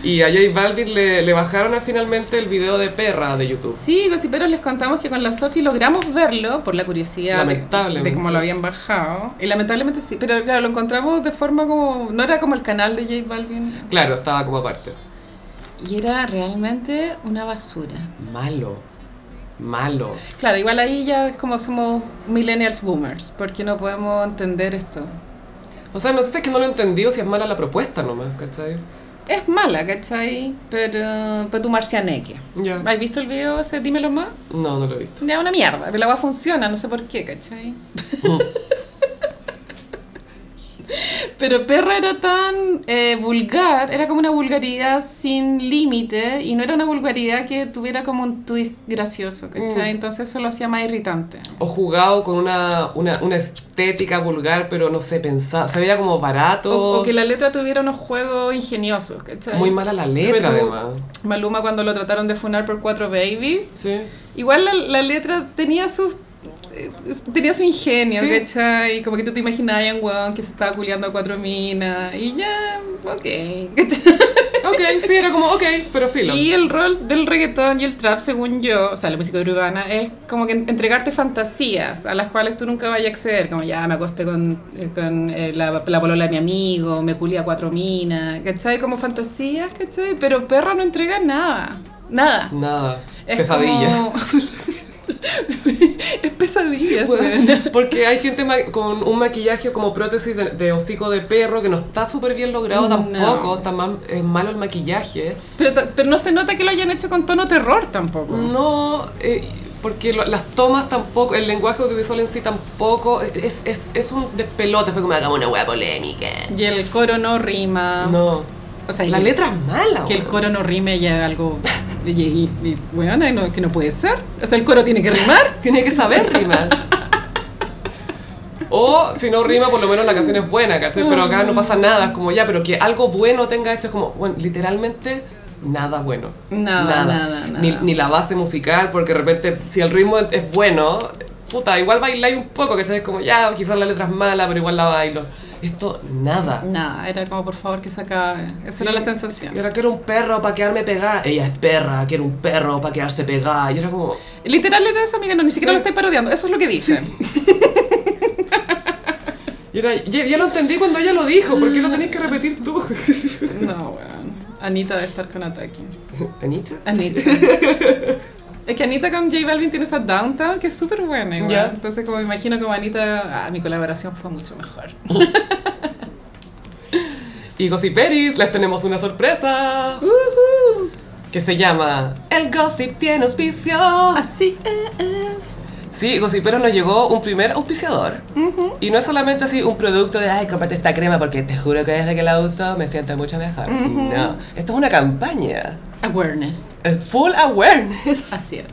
Y a J Balvin le, le bajaron a finalmente el video de perra de YouTube. Sí, gossiperos les contamos que con la Sofi logramos verlo por la curiosidad de, cómo lo habían bajado. Y lamentablemente sí, pero claro, lo encontramos de forma como. No era como el canal de J Balvin. Claro, estaba como aparte. Y era realmente una basura. Malo. Malo. Claro, igual ahí ya es como somos millennials boomers, porque no podemos entender esto. O sea, no sé si es que no lo he entendido, si es mala la propuesta nomás, ¿cachai? Es mala, ¿cachai? Pero, pero tu marcianeque. Ya. ¿Has visto el video ese Dímelo más? No, no lo he visto. Ya una mierda, pero la weá funciona, no sé por qué, ¿cachai? pero perra era tan eh, vulgar, era como una vulgaridad sin límite y no era una vulgaridad que tuviera como un twist gracioso, ¿cachai? Entonces eso lo hacía más irritante. O jugado con una, una, una estética vulgar, pero no sé, pensaba, se veía como barato. O, o que la letra tuviera unos juegos ingeniosos, ¿cachai? Muy mala la letra, además. Maluma cuando lo trataron de funar por cuatro babies, Sí. Igual la, la letra tenía sus tenía su ingenio, Sí. ¿cachai? Como que tú te imaginabas a un weón que se estaba culiando a cuatro minas y ya, ok. ¿cachai? Ok, sí, era como, ok, pero filo. Y el rol del reggaetón y el trap, según yo, o sea, la música urbana, es como que entregarte fantasías a las cuales tú nunca vayas a acceder, como ya me acosté con, eh, con eh, la, la polola de mi amigo, me culé a cuatro minas, ¿cachai? Como fantasías, ¿cachai? Pero perra no entrega nada, nada. Nada. Es Pesadillas. como- es pesadillas, Bueno. Porque hay gente con un maquillaje como prótesis de, de hocico de perro que no está súper bien logrado No. tampoco, está mal- es malo el maquillaje. Pero, pero no se nota que lo hayan hecho con tono terror tampoco. No, eh, porque lo- las tomas tampoco, el lenguaje audiovisual en sí tampoco, es, es, es un despelote, fue como hagamos una hueá polémica. Y el coro no rima. No, O sea, la letra es mala. Que el coro no rime ya es algo. Y, y, y, weona, no, que no puede ser. O sea, el coro tiene que rimar. Tiene que saber rimar. O si no rima, por lo menos la canción es buena, ¿cachai? Pero acá no pasa nada, es como ya, pero que algo bueno tenga esto, es como, bueno, literalmente nada bueno. Nada, nada, nada. ni la base musical, porque de repente, si el ritmo es bueno, puta, igual bailáis un poco, ¿cachai? Es como, ya, quizás la letra es mala, pero igual la bailo. Esto, nada. Nada, era como por favor que se acabe. Esa era la Y sensación. era que era un perro para quedarme pegada. Ella es perra, quiere un perro para quedarse pegada. Y era como, Literal era eso, amiga, no, ni siquiera Sí. lo estoy parodiando. Eso es lo que dicen. y era, ya, ya lo entendí cuando ella lo dijo, ¿por qué lo tenés que repetir tú? No, weón. Anita debe estar con ataque. ¿Anita? Anita. Es que Anita con J Balvin tiene esa downtown que es súper buena igual. Entonces como me imagino como Anita, ah, mi colaboración fue mucho mejor. Y Gossiperis, les tenemos una sorpresa. Ujú. Que se llama El Gossip tiene auspicio. Así es. Sí, Gossiperos nos llegó un primer auspiciador. Y no es solamente así un producto de, ay, cómprate esta crema porque te juro que desde que la uso me siento mucho mejor. No, esto es una campaña. Awareness. Es full awareness. Así es.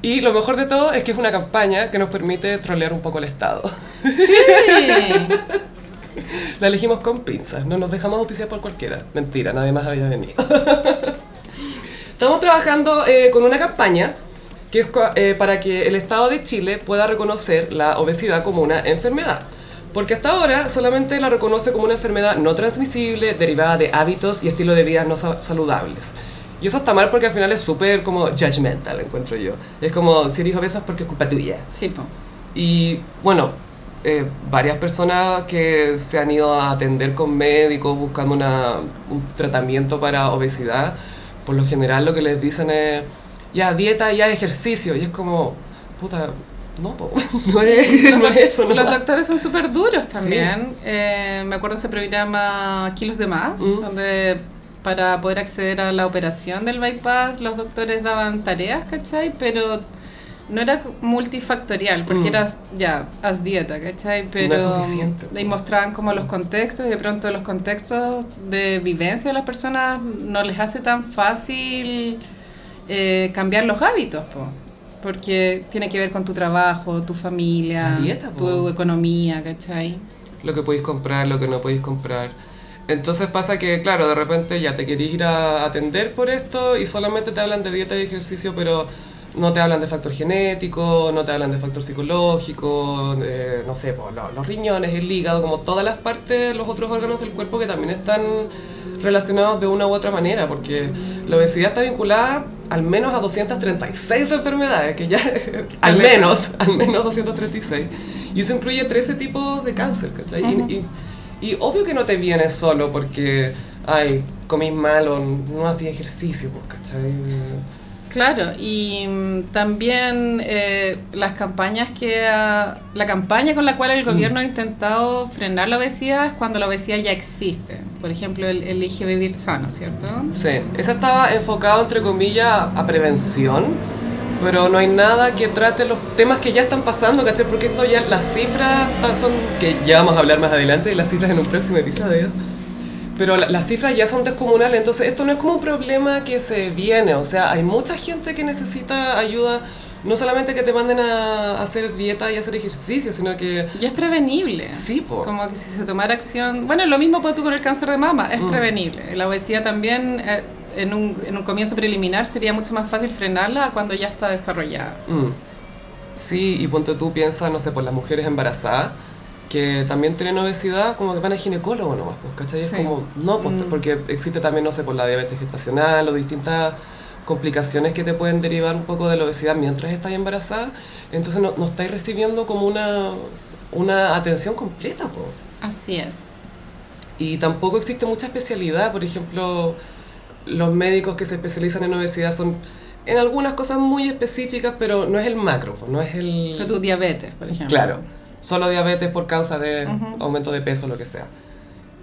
Y lo mejor de todo es que es una campaña que nos permite trolear un poco el Estado. Sí. La elegimos con pinzas, no nos dejamos auspiciar por cualquiera. Mentira, nadie más había venido. Estamos trabajando eh, con una campaña que es eh, para que el Estado de Chile pueda reconocer la obesidad como una enfermedad. Porque hasta ahora solamente la reconoce como una enfermedad no transmisible derivada de hábitos y estilo de vida no sa- saludables. Y eso está mal porque al final es súper como judgmental, encuentro yo. Es como, si eres obeso es porque es culpa tuya. Sí, po. Y bueno, eh, varias personas que se han ido a atender con médicos buscando una, un tratamiento para obesidad, por lo general lo que les dicen es, ya dieta, ya ejercicio. Y es como, puta, no, no, es, no es eso. No Los va. doctores son súper duros también. Eh, me acuerdo ese programa Kilos de Más, Mm. donde para poder acceder a la operación del bypass los doctores daban tareas, ¿cachai? Pero no era multifactorial, porque Mm. era ya, haz dieta, ¿cachai? Pero es suficiente, Y mostraban como los contextos y de pronto los contextos de vivencia de las personas no les hace tan fácil eh, cambiar los hábitos, po. Porque tiene que ver con tu trabajo, tu familia, dieta, tu economía, ¿cachai? lo que podéis comprar, lo que no podéis comprar. Entonces pasa que, claro, de repente ya te querís ir a atender por esto y solamente te hablan de dieta y ejercicio, pero no te hablan de factor genético, no te hablan de factor psicológico, de, no sé, pues, lo- los riñones, el hígado, como todas las partes, los otros órganos del cuerpo que también están relacionados de una u otra manera, porque la obesidad está vinculada al menos a 236 enfermedades, que ya, al menos, al menos 236. Y eso incluye 13 tipos de cáncer, ¿cachai? Y- y, y obvio que no te viene solo porque, ay, comís mal o no hacías ejercicio, pues, ¿cachai? Claro, y mm, también eh, las campañas que ha- la campaña con la cual el gobierno ha intentado frenar la obesidad es cuando la obesidad ya existe. Por ejemplo, el elige vivir sano, ¿cierto? Sí, esa estaba enfocado entre comillas a prevención, pero no hay nada que trate los temas que ya están pasando, ¿cachai? Porque esto ya, las cifras son, que ya vamos a hablar más adelante de las cifras en un próximo episodio, pero la- las cifras ya son descomunales, entonces esto no es como un problema que se viene, o sea, hay mucha gente que necesita ayuda, no solamente que te manden a hacer dieta y hacer ejercicio, sino que... Y es prevenible. Sí, po. Como que si se tomara acción... Bueno, lo mismo tú con el cáncer de mama, es prevenible. La obesidad también, eh, en, un, en un comienzo preliminar, sería mucho más fácil frenarla a cuando ya está desarrollada. Mm. Sí, y ponte tú, piensa, no sé, por las mujeres embarazadas que también tienen obesidad, como que van al ginecólogo nomás, pues, ¿cachai? Es Sí. como, no, pues, porque existe también, no sé, por la diabetes gestacional o distintas complicaciones que te pueden derivar un poco de la obesidad mientras estás embarazada, entonces no, no estáis recibiendo como una, una atención completa, pues. Así es. Y tampoco existe mucha especialidad, por ejemplo, los médicos que se especializan en obesidad son en algunas cosas muy específicas, pero no es el macro, pues, no es el... Pero tu diabetes, por ejemplo. Claro, solo diabetes por causa de aumento de peso, lo que sea.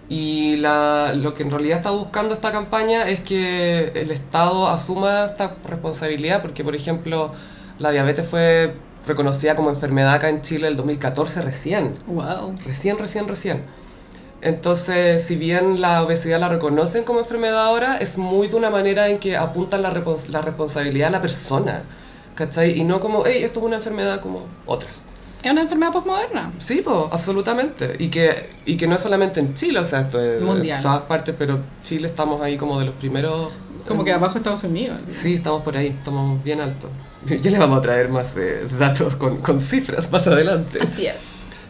Y la, lo que en realidad está buscando esta campaña es que el Estado asuma esta responsabilidad, porque por ejemplo la diabetes fue reconocida como enfermedad acá en Chile el 2014 recién. Wow. Recién, recién, recién. Entonces, si bien la obesidad la reconocen como enfermedad ahora, es muy de una manera en que apuntan la, la responsabilidad a la persona, ¿cachai? Y no como, hey, esto es una enfermedad como otras. Es una enfermedad postmoderna. Sí, pues, absolutamente. Y que, y que no es solamente en Chile, o sea, esto es Mundial. en todas partes, pero Chile estamos ahí como de los primeros... Como que abajo Estados Unidos. Sí, estamos por ahí, estamos bien altos. Ya les vamos a traer más eh, datos con, con cifras más adelante. Así es.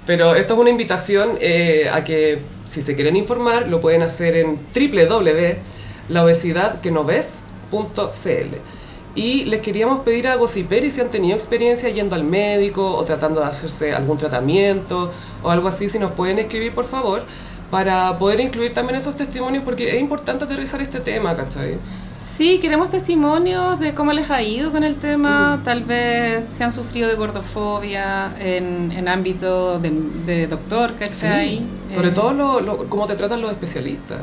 Pero esto es una invitación eh, a que si se quieren informar lo pueden hacer en www.laobesidadquenoves.cl y les queríamos pedir a Gossiperi si han tenido experiencia yendo al médico o tratando de hacerse algún tratamiento o algo así, si nos pueden escribir por favor para poder incluir también esos testimonios porque es importante aterrizar este tema, ¿cachai? Sí, queremos testimonios de cómo les ha ido con el tema. Tal vez se han sufrido de gordofobia en, en ámbito de, de doctor, ¿cachai? Sobre Eh, todo lo, lo- cómo te tratan los especialistas.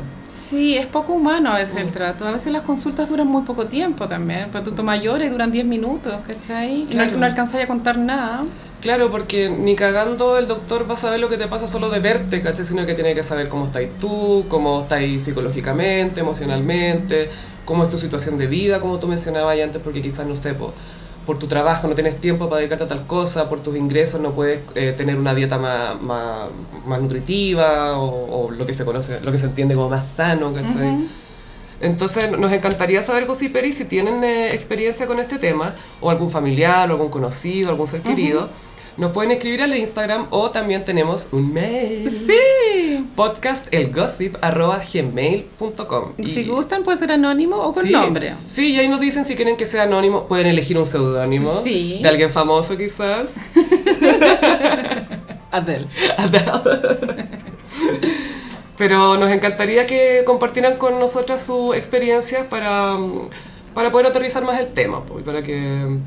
Sí, es poco humano a veces el Mm. trato. A veces las consultas duran muy poco tiempo también. Pero tú mayores duran 10 minutos, ¿cachai? Y no, Claro. no alcanzáis a contar nada. Claro, porque ni cagando el doctor va a saber lo que te pasa solo de verte, ¿cachai? Sino que tiene que saber cómo estáis tú, cómo estáis psicológicamente, emocionalmente, cómo es tu situación de vida, como tú mencionabas antes, porque quizás, no sé, po, por tu trabajo no tienes tiempo para dedicarte a tal cosa, por tus ingresos no puedes eh, tener una dieta más, más, más nutritiva o, o lo que se conoce, lo que se entiende como más sano, ¿cachai? Entonces nos encantaría saber, Gossiperi, si tienen eh, experiencia con este tema, o algún familiar, o algún conocido, algún ser querido, Nos pueden escribir al Instagram o también tenemos un mail. Sí. podcastelgossip.gmail.com Si gustan puede ser anónimo o con Sí. nombre. Sí, y ahí nos dicen si quieren que sea anónimo. Pueden elegir un seudónimo. Sí. De alguien famoso quizás. Adele. Pero nos encantaría que compartieran con nosotras su experiencia para, para poder aterrizar más el tema. po, y para que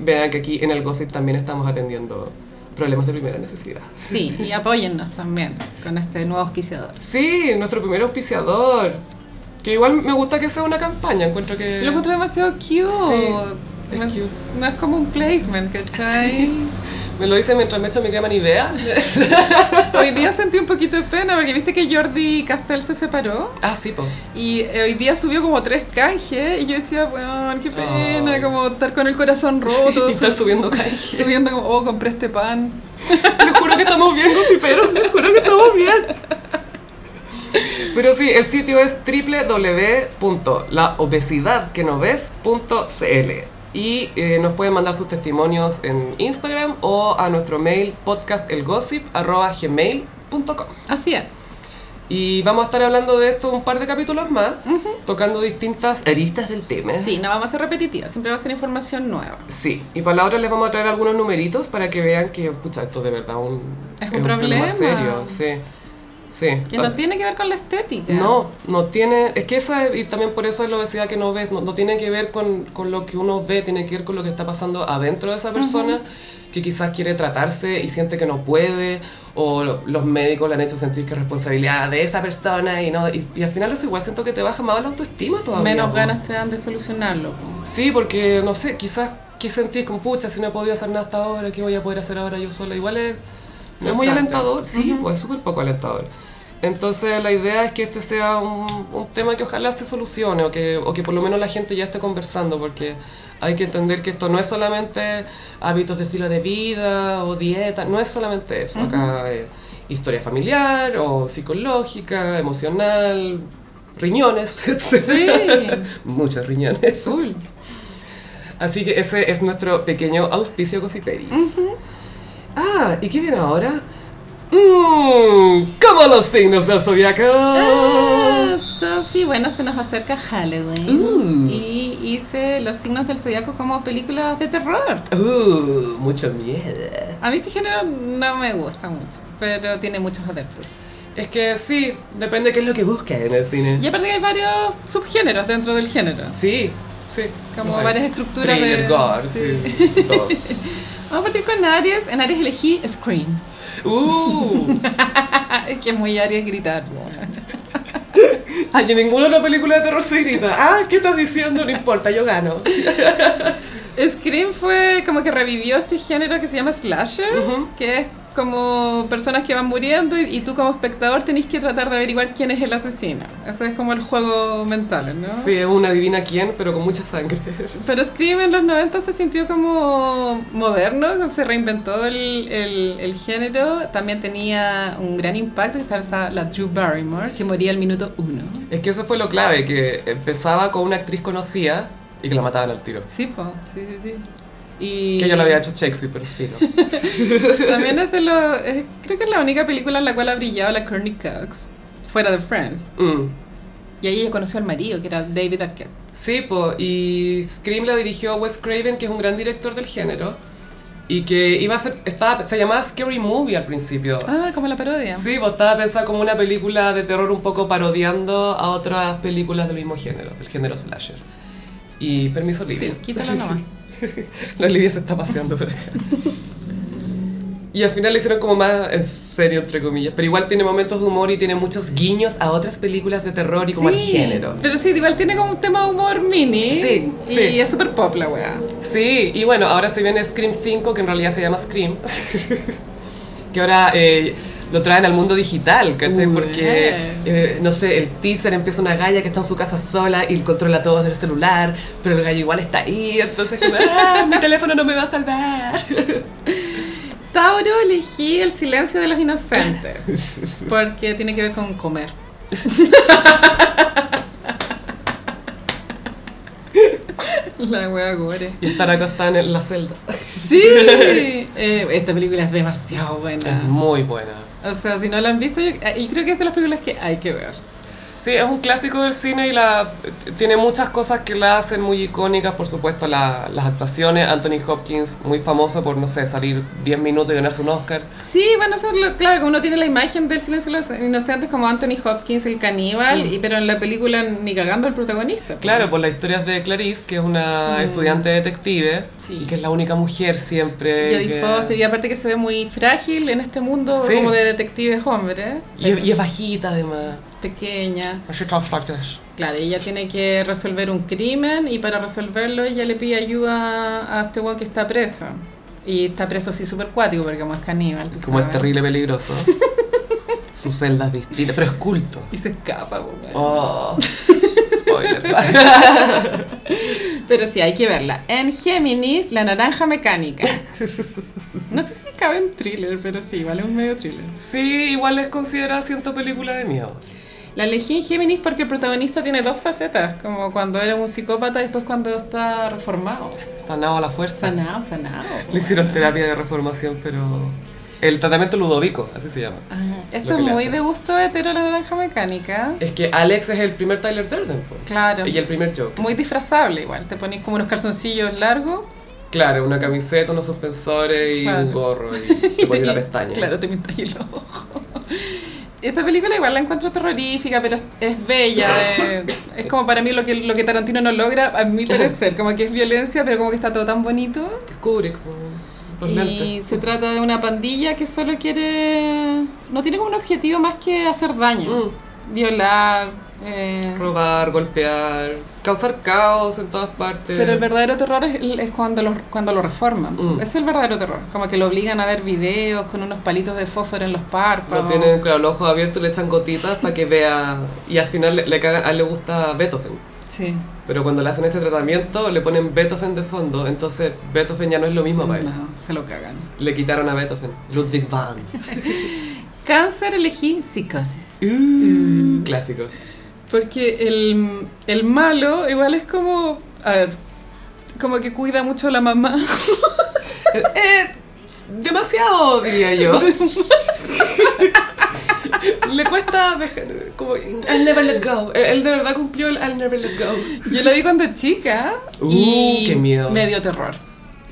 vean que aquí en el Gossip también estamos atendiendo problemas de primera necesidad. Sí, y apóyennos también con este nuevo auspiciador. Sí, nuestro primer auspiciador. Que igual me gusta que sea una campaña, encuentro que... Lo encuentro demasiado cute. Es no, es, cute. no es como un placement, ¿cachai? Me lo dice mientras me echo mi crema Nivea. Hoy día sentí un poquito de pena porque viste que Jordi Castell se separó ah, sí, po. y eh, hoy día subió como tres canjes y yo decía, bueno, qué pena, como estar con el corazón roto, su- subiendo canje. subiendo como, oh, compré este pan. Les juro que estamos bien, gossiperos. Les juro que estamos bien. Pero sí, el sitio es www.laobesidadquenoves.cl y eh, nos pueden mandar sus testimonios en Instagram o a nuestro mail podcastelgossip.gmail.com Así es. Y vamos a estar hablando de esto un par de capítulos más, tocando distintas aristas del tema. Sí, no vamos a ser repetitivos, siempre va a ser información nueva. Sí, y para la otra les vamos a traer algunos numeritos para que vean que, pucha, esto de verdad un, Es un problema. serio, sí. Sí. Que no tiene que ver con la estética. No, no tiene, es que eso es, y también por eso es la obesidad que no ves, no, no tiene que ver con, con lo que uno ve, tiene que ver con lo que está pasando adentro de esa persona, que quizás quiere tratarse y siente que no puede, o lo- los médicos le han hecho sentir que es responsabilidad de esa persona, y no y, y al final eso igual siento que te baja más la autoestima todavía. Menos ganas te dan de solucionarlo. Sí, porque no sé, quizás que sentís con pucha, si no he podido hacer nada hasta ahora, ¿qué voy a poder hacer ahora yo sola? Igual es, no es muy alentador, sí, pues es súper poco alentador. Entonces la idea es que este sea un, un tema que ojalá se solucione o que, o que por lo menos la gente ya esté conversando, porque hay que entender que esto no es solamente hábitos de estilo de vida o dieta, no es solamente eso. Acá es historia familiar o psicológica, emocional, riñones, Sí, muchos riñones. full. Así que ese es nuestro pequeño auspicio Gossiperis. Ah, ¿y qué viene ahora? Mmm, como los signos del zodiaco. Ah, Sophie, bueno, se nos acerca Halloween. Uh. Y hice Los signos del zodiaco como películas de terror. Uh, mucho miedo. A mí este género no me gusta mucho, pero tiene muchos adeptos. Es que sí, depende qué es lo que buscas en el cine. Y aparte que hay varios subgéneros dentro del género. Sí, sí. Como Hay varias estructuras Thriller, de- gore, sí. sí, todo. Vamos a partir con Aries. En Aries elegí Scream. Uh, es que es muy Aries gritar. ay, en ninguna otra película de terror se grita. Ah, ¿qué estás diciendo? No importa, yo gano. Scream fue como que revivió este género que se llama slasher, que es como personas que van muriendo y, y tú como espectador tenés que tratar de averiguar quién es el asesino. Ese es como el juego mental, ¿no? Sí, es una divina quién, pero con mucha sangre. Pero Scream en los 90 se sintió como moderno, se reinventó el, el, el género. También tenía un gran impacto, que estaba la Drew Barrymore, que moría al minuto uno. Es que eso fue lo clave, que empezaba con una actriz conocida y que la mataban al tiro. Sí, po, sí, sí, sí. Y Que yo lo había hecho Shakespeare, pero sí, no. también es de los... es- creo que es la única película en la cual ha brillado la Courtney Cox, fuera de Friends. Mm. Y ahí ella conoció al marido, que era David Arquette. Sí, po, y Scream la dirigió Wes Craven, que es un gran director del género. Y que iba a ser, estaba, se llamaba Scary Movie al principio. Ah, como la parodia. Sí, pues estaba pensada como una película de terror un poco parodiando a otras películas del mismo género, del género slasher. Y permiso, Sí, Livia. quítalo nomás. La Livia se está paseando por acá. Y al final le hicieron como más en serio, entre comillas. Pero igual tiene momentos de humor y tiene muchos guiños a otras películas de terror y como al Sí, género. Pero sí, igual tiene como un tema de humor mini. Sí, y sí. es súper pop la weá. Sí, y bueno, ahora se viene Scream 5, que en realidad se llama Scream. que ahora eh, lo traen al mundo digital, ¿cachai? Uy. Porque, eh, no sé, el teaser empieza una galla que está en su casa sola y controla todo desde el celular, pero el gallo igual está ahí, entonces ¡ah, mi teléfono no me va a salvar! Tauro elegí el silencio de los inocentes. Porque tiene que ver con comer. La wea gore. y estar acostada en la celda. Sí, eh, esta película es demasiado buena. Es muy buena. O sea, si no la han visto, yo, eh, creo que es de las películas que hay que ver. Sí, es un clásico del cine y la tiene muchas cosas que la hacen muy icónicas, por supuesto la- las actuaciones, Anthony Hopkins muy famoso por, no sé, salir 10 minutos y ganarse un Oscar. Sí, bueno, eso es lo- claro, uno tiene la imagen del silencio de los inocentes como Anthony Hopkins, el caníbal, y, pero en la película ni cagando el protagonista. Claro, por las historias de Clarice, que es una estudiante detective Sí. y que es la única mujer siempre. Jodie que- Foster, y aparte que se ve muy frágil en este mundo Sí. como de detectives hombres, Y, y es bajita además. Pequeña. Claro, ella tiene que resolver un crimen y para resolverlo ella le pide ayuda a este weón que está preso. Y está preso así súper cuático porque como es caníbal. tú Como es terrible peligroso. Su celda es distinta, pero es culto. Y se escapa, weón. Oh, spoiler. Pero sí, hay que verla. En Géminis, la naranja mecánica. No sé si cabe en thriller, pero sí, vale un medio thriller. Sí, igual es considerada ciento película de miedo. La elegí en Géminis porque el protagonista tiene dos facetas, como cuando era un psicópata y después cuando está reformado. Sanado a la fuerza. Sanado, sanado. Le hicieron terapia de reformación, pero... El tratamiento ludovico, así se llama. Ajá. Lo Esto es muy de gusto hetero la naranja mecánica. Es que Alex es el primer Tyler Durden, po. Claro. Y el primer Joker. Muy disfrazable igual. Te pones como unos calzoncillos largos. Claro, una camiseta, unos suspensores y Claro. un gorro y te pones una pestaña. Claro, te pintas el ojo. Esta película igual la encuentro terrorífica, pero es, es bella. eh, es como para mí lo que, lo que Tarantino no logra, a mi parecer. Como que es violencia, pero como que está todo tan bonito. Kubrick, po. los Y se trata de una pandilla que solo quiere... No tiene como un objetivo más que hacer daño. Mm. Violar. Eh, Robar, golpear, causar caos en todas partes. Pero el verdadero terror es, es cuando, lo, cuando lo reforman. Mm. Es el verdadero terror. Como que lo obligan a ver videos con unos palitos de fósforo en los Lo párpados. tienen, claro, los ojos abiertos, le echan gotitas para que vea. Y al final le, le cagan- a él le gusta Beethoven. Sí. Pero cuando le hacen este tratamiento, le ponen Beethoven de fondo. Entonces, Beethoven ya no es lo mismo para él. No, se lo cagan. Le quitaron a Beethoven. Ludwig van. Cáncer elegí psicosis. Uh, Clásico. Porque el, el malo igual es como... A ver, como que cuida mucho a la mamá. Eh, demasiado, diría yo. Le cuesta dejar, como, I'll never let go. Él, de verdad cumplió el I'll never let go. Yo la vi cuando chica Uh, y qué miedo. me dio terror.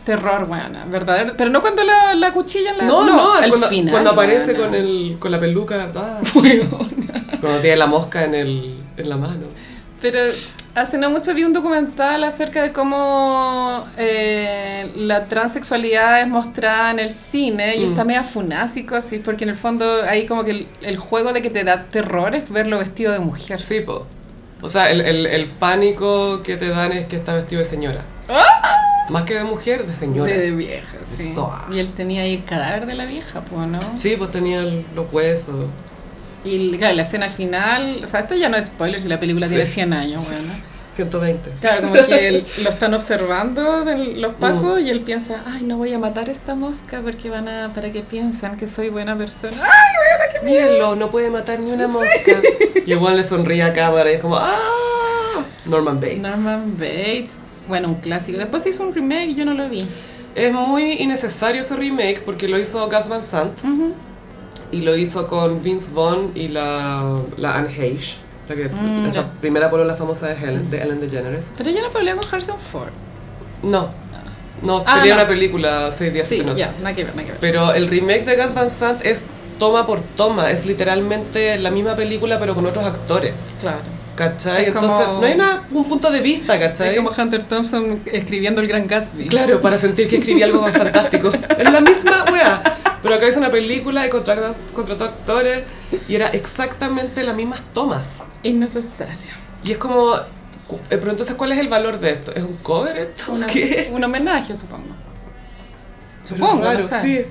Terror, buena, verdadero. Pero no cuando la, la cuchilla en la... No, no, al cuando, final, cuando aparece buena. con, el, con la peluca. ah, cuando tiene la mosca en, el, en la mano. Pero hace no mucho vi un documental acerca de cómo eh, la transexualidad es mostrada en el cine y Mm. está media funásico, así, porque en el fondo hay como que el, el juego de que te da terror es verlo vestido de mujer. Sí, po. O sea, el, el, el pánico que te dan es que está vestido de señora. Más que de mujer, de señora. De, de vieja, sí. Y él tenía ahí el cadáver de la vieja, pues, ¿no? Sí, pues tenía los huesos. Y claro, la escena final, o sea, esto ya no es spoiler si la película Sí. tiene 100 años, bueno. 120. Claro, como que él- lo están observando de los pacos y él piensa, ay, no voy a matar a esta mosca porque van a, para que piensan que soy buena persona. ¡Ay! Mírenlo, no puede matar ni una mosca. Y igual le sonríe a cámara y es como, ¡ah! Norman Bates. Norman Bates, bueno, un clásico. Después hizo un remake y yo no lo vi. Es muy innecesario ese remake porque lo hizo Gus Van Sant y lo hizo con Vince Vaughn y la, la Anne Heche, la que, Mm, esa ya. primera polola famosa de Helen, de Ellen DeGeneres. Pero ella no pelea con Harrison Ford. No, no, Ah, tenía no. una película, Seis días, Sí, siete noches. nada que ver, nada que ver. Pero el remake de Gus Van Sant es toma por toma, es literalmente la misma película pero con otros actores. Claro. ¿Cachai? Es como- Entonces, no hay nada, un punto de vista, ¿cachai? Es como Hunter Thompson escribiendo el Gran Gatsby. Claro, para sentir que escribí algo fantástico. Es la misma wea. Pero acá hizo una película y contrató, contrató actores y era exactamente las mismas tomas. Innecesario. Y es como. eh, Pero entonces, ¿cuál es el valor de esto? ¿Es un cover esto? Una- ¿Qué? Un homenaje, supongo. Supongo, no sé. sí.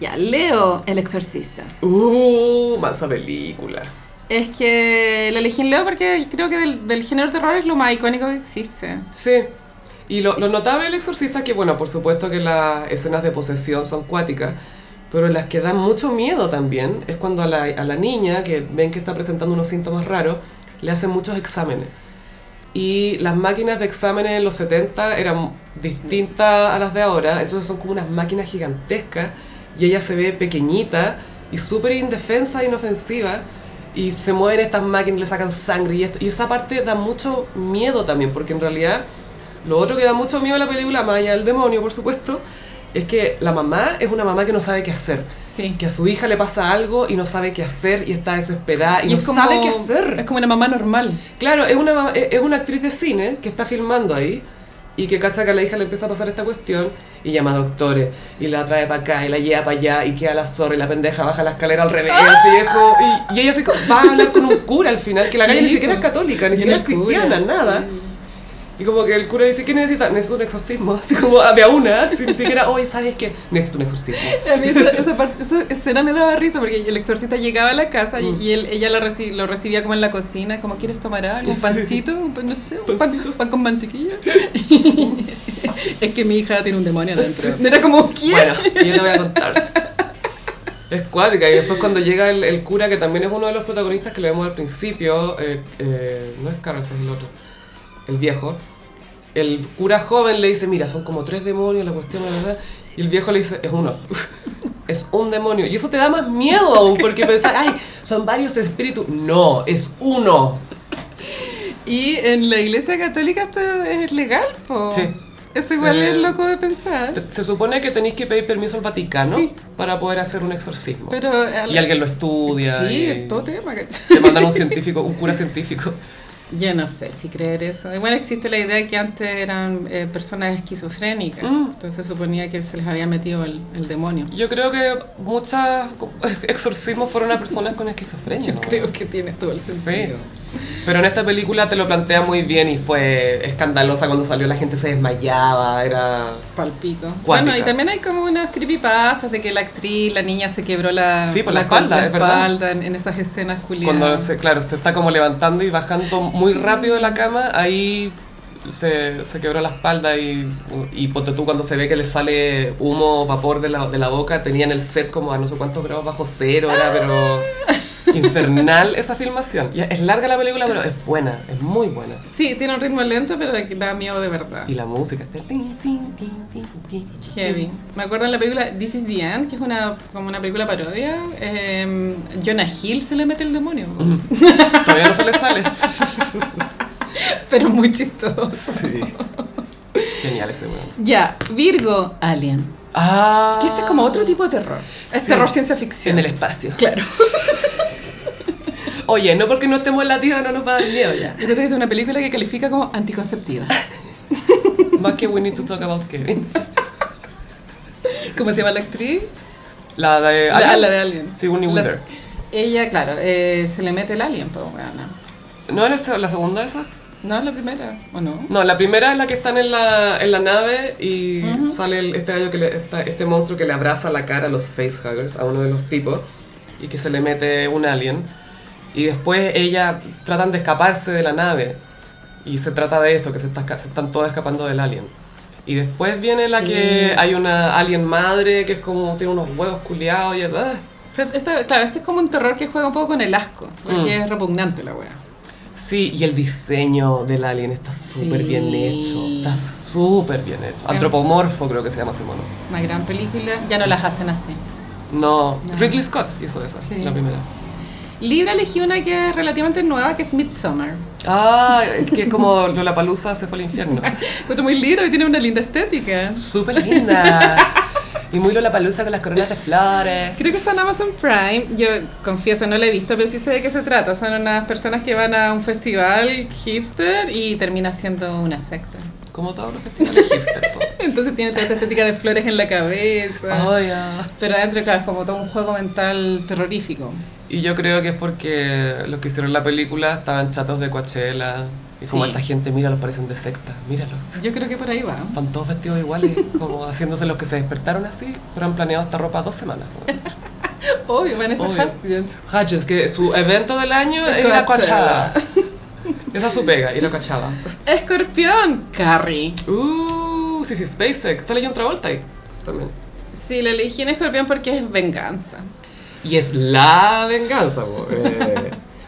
Ya, Leo, el exorcista. Uh, mansa película. Es que la elegí en Leo porque creo que del, del género terror es lo más icónico que existe. Sí. Y lo, lo notable del exorcista es que, bueno, por supuesto que las escenas de posesión son cuáticas, pero las que dan mucho miedo también es cuando a la, a la niña, que ven que está presentando unos síntomas raros, le hacen muchos exámenes. y las máquinas de exámenes en los 70 eran distintas a las de ahora, entonces son como unas máquinas gigantescas y ella se ve pequeñita y súper indefensa inofensiva y se mueven estas máquinas, le sacan sangre y esto. Y esa parte da mucho miedo también, porque en realidad lo otro que da mucho miedo a la película, más allá del demonio, por supuesto, es que la mamá es una mamá que no sabe qué hacer. Sí. Que a su hija le pasa algo y no sabe qué hacer y está desesperada y, no es como, sabe qué hacer. Es como una mamá normal. Claro, es una, es una actriz de cine que está filmando ahí y que cacha que a la hija le empieza a pasar esta cuestión y llama a doctores y la trae para acá y la lleva para allá y queda la zorra y la pendeja baja la escalera al revés y, es como- y, y ella se, va a hablar con un cura al final, que la Sí, calle ni siquiera es católica, ni Y siquiera es cura, cristiana, nada. Y como que el cura dice, ¿qué necesita? Necesito un exorcismo, así como de a una, ni siquiera, oye, ¿sabes qué? Necesito un exorcismo. A mí esa, esa parte, esa escena me daba risa porque el exorcista llegaba a la casa y, y él, ella lo, reci- lo recibía como en la cocina, como ¿quieres tomar algo? ¿Un pancito? Un no sé, un pan, pan con mantequilla. es que mi hija tiene un demonio adentro. Era como, ¿quién? Bueno, yo te voy a contar. Es cuática y después cuando llega el, el cura, que también es uno de los protagonistas que le vemos al principio, eh, eh, no es Carlos, es el otro, el viejo, el cura joven le dice, mira, son como tres demonios, la cuestión, la verdad, y el viejo le dice, es uno, es un demonio, y eso te da más miedo aún, porque pensar, ay, son varios espíritus, no, es uno. Y en la iglesia católica esto es legal, po. Sí. Eso igual Sí. es loco de pensar. Se supone que tenéis que pedir permiso al Vaticano Sí. para poder hacer un exorcismo. Pero al- y alguien lo estudia. Sí, y- es todo tema. Te mandan un científico, un cura científico. Yo no sé si creer eso. Igual existe la idea que antes eran eh, personas esquizofrénicas. Mm. Entonces suponía que se les había metido el, el demonio. Yo creo que muchos exorcismos fueron a personas con esquizofrenia. Yo creo que tiene todo el sentido. Pero en esta película te lo plantea muy bien y fue escandalosa cuando salió, la gente se desmayaba, era... Palpico. Cuática. Bueno, y también hay como unas creepypastas de que la actriz, la niña se quebró la, Sí, por la espalda, es verdad. espalda en, en esas escenas culiadas. Cuando, se, claro, se está como levantando y bajando muy rápido de la cama, ahí se, se quebró la espalda y, y ponte tú cuando se ve que le sale humo, vapor de la, de la boca, tenían el set como a no sé cuántos grados bajo cero, era pero infernal esa filmación. Y es larga la película, pero es buena, es muy buena. Sí, tiene un ritmo lento, pero da miedo de verdad. Y la música está... Heavy. Me acuerdo en la película This is the End, que es una, como una película parodia. eh, Jonah Hill se le mete el demonio. Todavía no se le sale. Pero muy chistoso. Sí. Genial ese weón. Ya, Virgo Alien. Ah. Que este es como otro tipo de terror. Es Sí. terror ciencia ficción. En el espacio. Claro. Oye, no porque no estemos en la Tierra no nos va a dar miedo ya. Yo creo que es una película que califica como anticonceptiva. Más que We Need to Talk About Kevin. ¿Cómo se llama la actriz? La de La, Alien. la de Alien. Sigourney Las- Weaver. Ella, claro, eh, se le mete el alien, pues, weona. ¿No era la segunda esa? No es la primera, ¿o no? No, la primera es la que están en la, en la nave y sale el- este gallo que le, esta- este monstruo que le abraza la cara a los facehuggers, a uno de los tipos, y que se le mete un alien. Y después ella tratan de escaparse de la nave. Y se trata de eso, que se, está, esca- se están todos escapando del alien. Y después viene la Sí. que hay una alien madre que es como tiene unos huevos culiados y ah. Pero esta- claro, este es como un terror que juega un poco con el asco, porque Mm. es repugnante la wea. Sí, y el diseño del alien está súper Sí. bien hecho. Está súper bien hecho. Antropomorfo creo que se llama ese mono. Una gran película, ya no las hacen así. No, No. Ridley Scott hizo esa, Sí. la primera. Libra elegí una que es relativamente nueva, que es Midsommar. Ah, que es como Lollapalooza se fue al infierno. Fue muy libro y tiene una linda estética. Súper linda. Y muy Lollapalooza con las coronas de flores. Creo que está en Amazon Prime. Yo confieso, no la he visto, pero sí sé de qué se trata. Son unas personas que van a un festival hipster y termina siendo una secta. Como todos los festivales hipster, po. Entonces tiene toda esta estética de flores en la cabeza. Oh, ya. Pero adentro, claro, es como todo un juego mental terrorífico. Y yo creo que es porque los que hicieron la película estaban chatos de Coachella. Y como Sí. esta gente, míralos, parecen de secta. Míralo. Yo creo que por ahí va. Están todos vestidos iguales, como haciéndose los que se despertaron así, pero han planeado esta ropa dos semanas. Obvio, Vanessa Obvio. Hudgens. Hatches, que su evento del año es a Coachella. Coachella. Esa es su pega, ir a Coachella. Escorpión, Carrie. Uh, sí, sí, SpaceX. Sale John Travolta ahí también. Sí, la elegí en Escorpión porque es venganza. Y es la venganza. Eh,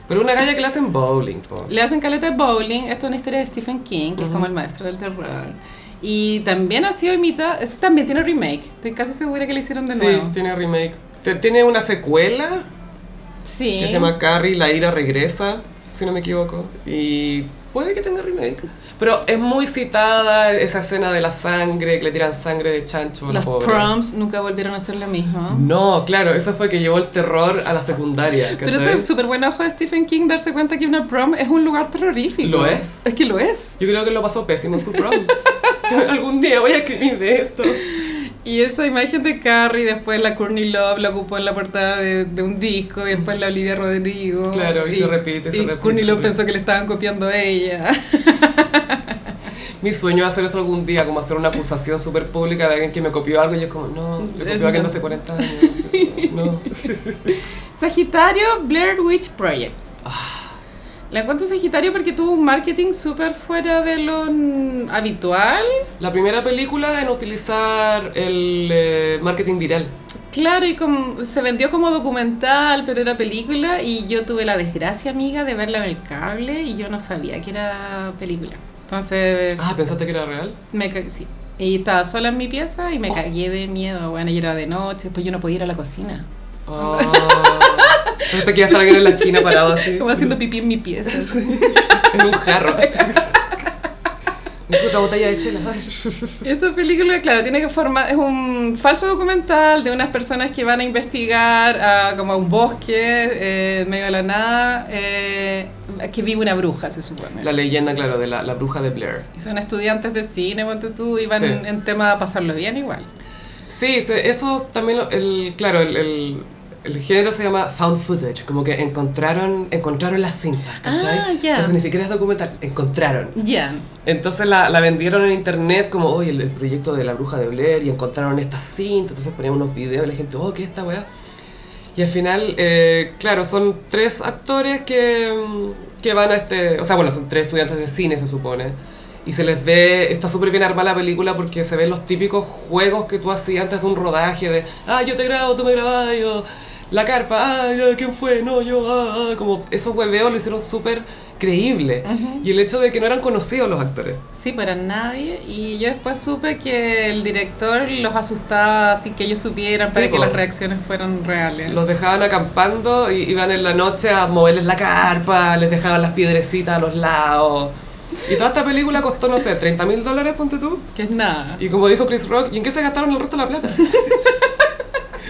Pero una galla que le hacen bowling, po. Le hacen caleta de bowling. Esto es una historia de Stephen King, que es como el maestro del terror. Y también ha sido imitada. Este también tiene remake. Estoy casi segura que le hicieron de Sí, nuevo. tiene remake. Tiene una secuela Sí. que se llama Carrie, la ira regresa, si no me equivoco. Y puede que tenga remake. Pero es muy citada esa escena de la sangre, que le tiran sangre de chancho a la Los pobre. proms nunca volvieron a ser lo mismo. No, claro, eso fue que llevó el terror a la secundaria. Pero ¿cachai? eso es súper buen ojo de Stephen King darse cuenta que una prom es un lugar terrorífico. ¿Lo es? Es que lo es. Yo creo que lo pasó pésimo en su prom. Algún día voy a escribir de esto. Y esa imagen de Carrie, después la Courtney Love la ocupó en la portada de, de un disco, y después la Olivia Rodrigo. Claro, y se repite, se y repite, Courtney Love pensó que le estaban copiando a ella. Mi sueño es hacer eso algún día, como hacer una acusación súper pública de alguien que me copió algo y yo como, no, le copió a alguien hace 40 años. No. Sagitario, Blair Witch Project. Ah. La encuentro Sagitario porque tuvo un marketing súper fuera de lo habitual. La primera película en utilizar el eh, marketing viral. Claro, y como, se vendió como documental, pero era película. Y yo tuve la desgracia, amiga, de verla en el cable y yo no sabía que era película. Entonces, Ah, ¿pensaste que era real? me sí. Y estaba sola en mi pieza y me cagué de miedo. Bueno, y era de noche, después yo no podía ir a la cocina. Ah. Pensaste que iba a estar alguien en la esquina parado así. Como haciendo pipí en mi pieza. En un jarro. así. Es otra botella de chela. Esta película, claro, tiene que formar, es un falso documental de unas personas que van a investigar a, como a un bosque eh, en medio de la nada, eh, que vive una bruja, se supone. La leyenda, claro, de la, la bruja de Blair. Y son estudiantes de cine, ponte tú, y van Sí. en, en tema a pasarlo bien igual. Sí, eso también, lo- el, claro, el, el, el género se llama found footage, como que encontraron, encontraron la cinta, ¿cachai? Ah. Entonces ni siquiera es documental, encontraron. Ya. Entonces la, la vendieron en internet como, oye, el, el proyecto de la bruja de Blair y encontraron esta cinta, entonces ponían unos videos y la gente, oh, ¿qué es esta weá? Y al final, eh, claro, son tres actores que, mm, que van a este, o sea, bueno, son tres estudiantes de cine se supone. Y se les ve, está súper bien armada la película porque se ven los típicos juegos que tú hacías antes de un rodaje de, ah, yo te grabo, tú me grabas, yo, la carpa, ah, ¿quién fue? No, yo, ah, ah, como esos hueveos lo hicieron súper creíble. Y el hecho de que no eran conocidos los actores. Sí, para nadie. Y yo después supe que el director los asustaba sin que ellos supieran Sí, para que las reacciones fueran reales. Los dejaban acampando y iban en la noche a moverles la carpa, les dejaban las piedrecitas a los lados. Y toda esta película costó, no sé, 30 mil dólares, ponte tú. Que es nada. Y como dijo Chris Rock, ¿y en qué se gastaron el resto de la plata?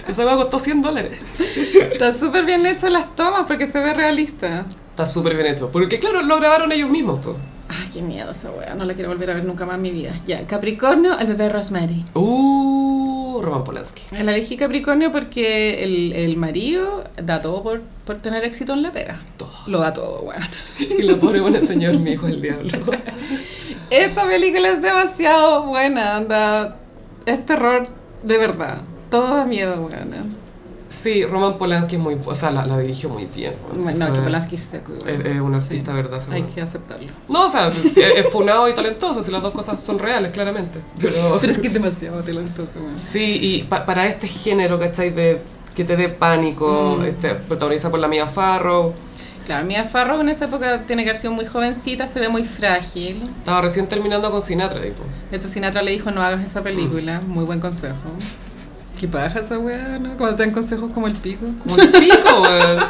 Esa me costó 100 dólares. Está súper bien hecho las tomas porque se ve realista. Está súper bien hecho. Porque claro, lo grabaron ellos mismos. po. Ay, qué miedo esa wea. No la quiero volver a ver nunca más en mi vida. Ya, Capricornio, el bebé Rosemary. Uh, Roman Polanski. La elegí Capricornio porque el, el marido da todo por, por tener éxito en la pega. Todo. Lo da todo, weón. Y la pobre buena señor, mi hijo el diablo. Esta película es demasiado buena, anda. Es terror de verdad. Todo da miedo, weón. Sí, Roman Polanski es muy... O sea, la, la dirigió muy bien. o sea, No, que Polanski es seco. Es, es un artista, ¿verdad? Hay que aceptarlo. No, o sea, sí, es es funado y talentoso, si las dos cosas son reales, claramente. Pero, Pero es que es demasiado talentoso, weón. sí, y pa- para este género, ¿cachai? De que te dé pánico, Mm. este, protagonizada por la Mia Farrow. Claro, Mia Farrow en esa época tiene que haber sido muy jovencita, se ve muy frágil. Estaba recién terminando con Sinatra, tipo. De hecho, Sinatra le dijo, no hagas esa película. Muy buen consejo. ¿Qué paja esa weá, no? Cuando te dan consejos como el pico. Como el pico, weón.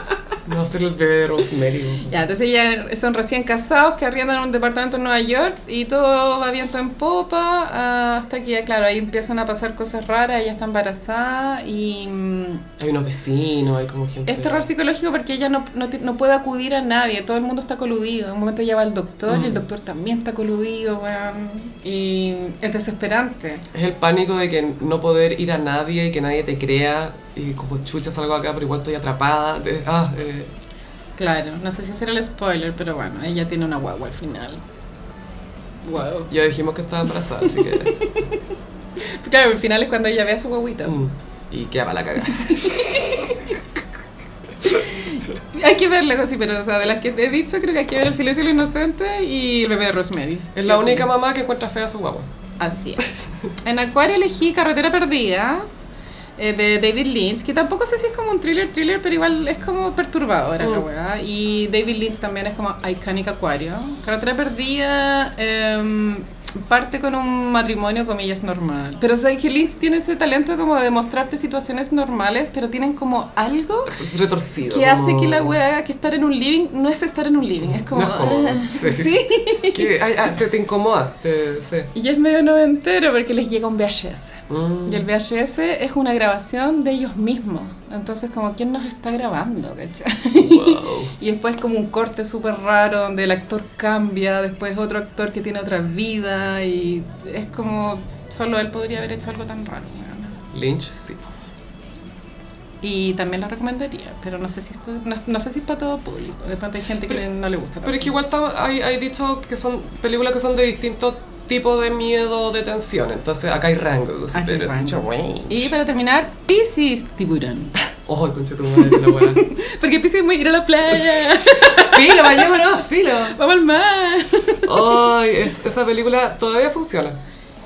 No ser el bebé de Rosemary. Ya, entonces ya son recién casados que arriendan un departamento en Nueva York y todo va viento en popa ah, hasta que ya, claro, ahí empiezan a pasar cosas raras, ella está embarazada y mm, Hay unos vecinos, hay como gente... es terror psicológico porque ella no, no, no puede acudir a nadie, todo el mundo está coludido. En un momento ella va al doctor y el doctor también está coludido, weón, y es desesperante. Es el pánico de que no poder ir a nadie y que nadie te crea y como chucha salgo acá pero igual estoy atrapada. de- ah, eh, Claro, no sé si hacer el spoiler, pero bueno, ella tiene una guagua al final. Wow. ya dijimos que estaba embarazada, así que... Claro, al final es cuando ella ve a su guaguita. mm, y queda para la cagada. Hay que verla, sí, pero o sea, de las que te he dicho, creo que hay que ver El silencio de lo inocente y El bebé de Rosemary. Es Sí, la sí. única mamá que encuentra fea a su guagua. Así es. En Acuario elegí Carretera Perdida. Eh, de David Lynch, que tampoco sé si es como un thriller, thriller, pero igual es como perturbadora la Mm. weá. Y David Lynch también es como Iconic Aquario. Carretera Perdida em, parte con un matrimonio, comillas, normal. Pero sabes que Lynch tiene ese talento como de mostrarte situaciones normales, pero tienen como algo Retorcido. que hace que la wea que estar en un living no es estar en un living, es como... No es cómodo. "Ah". Sí, sí. Que, ay, ah, te, te incomoda. Te, sí. Y es medio noventero porque les llega un VHS. Mm. Y el VHS es una grabación de ellos mismos. Entonces, como, ¿quién nos está grabando? Wow. Y después como un corte súper raro donde el actor cambia, después otro actor que tiene otra vida y es como, solo él podría haber hecho algo tan raro. weona. Lynch, sí. Y también la recomendaría, pero no sé si esto- no, no sé si es para todo público. De pronto hay gente que no le gusta. Pero es que igual está- hay, hay dicho que son películas que son de distintos tipos de miedo, de tensión. Entonces acá hay rangos. Hay pero- rango. Y para terminar, Pisces tiburón. Ojo, concha tu madre, la weá. Porque Pisces es muy ir a la playa, Filo, vayámonos, filo. vamos al mar. Ay, es- esa película todavía funciona.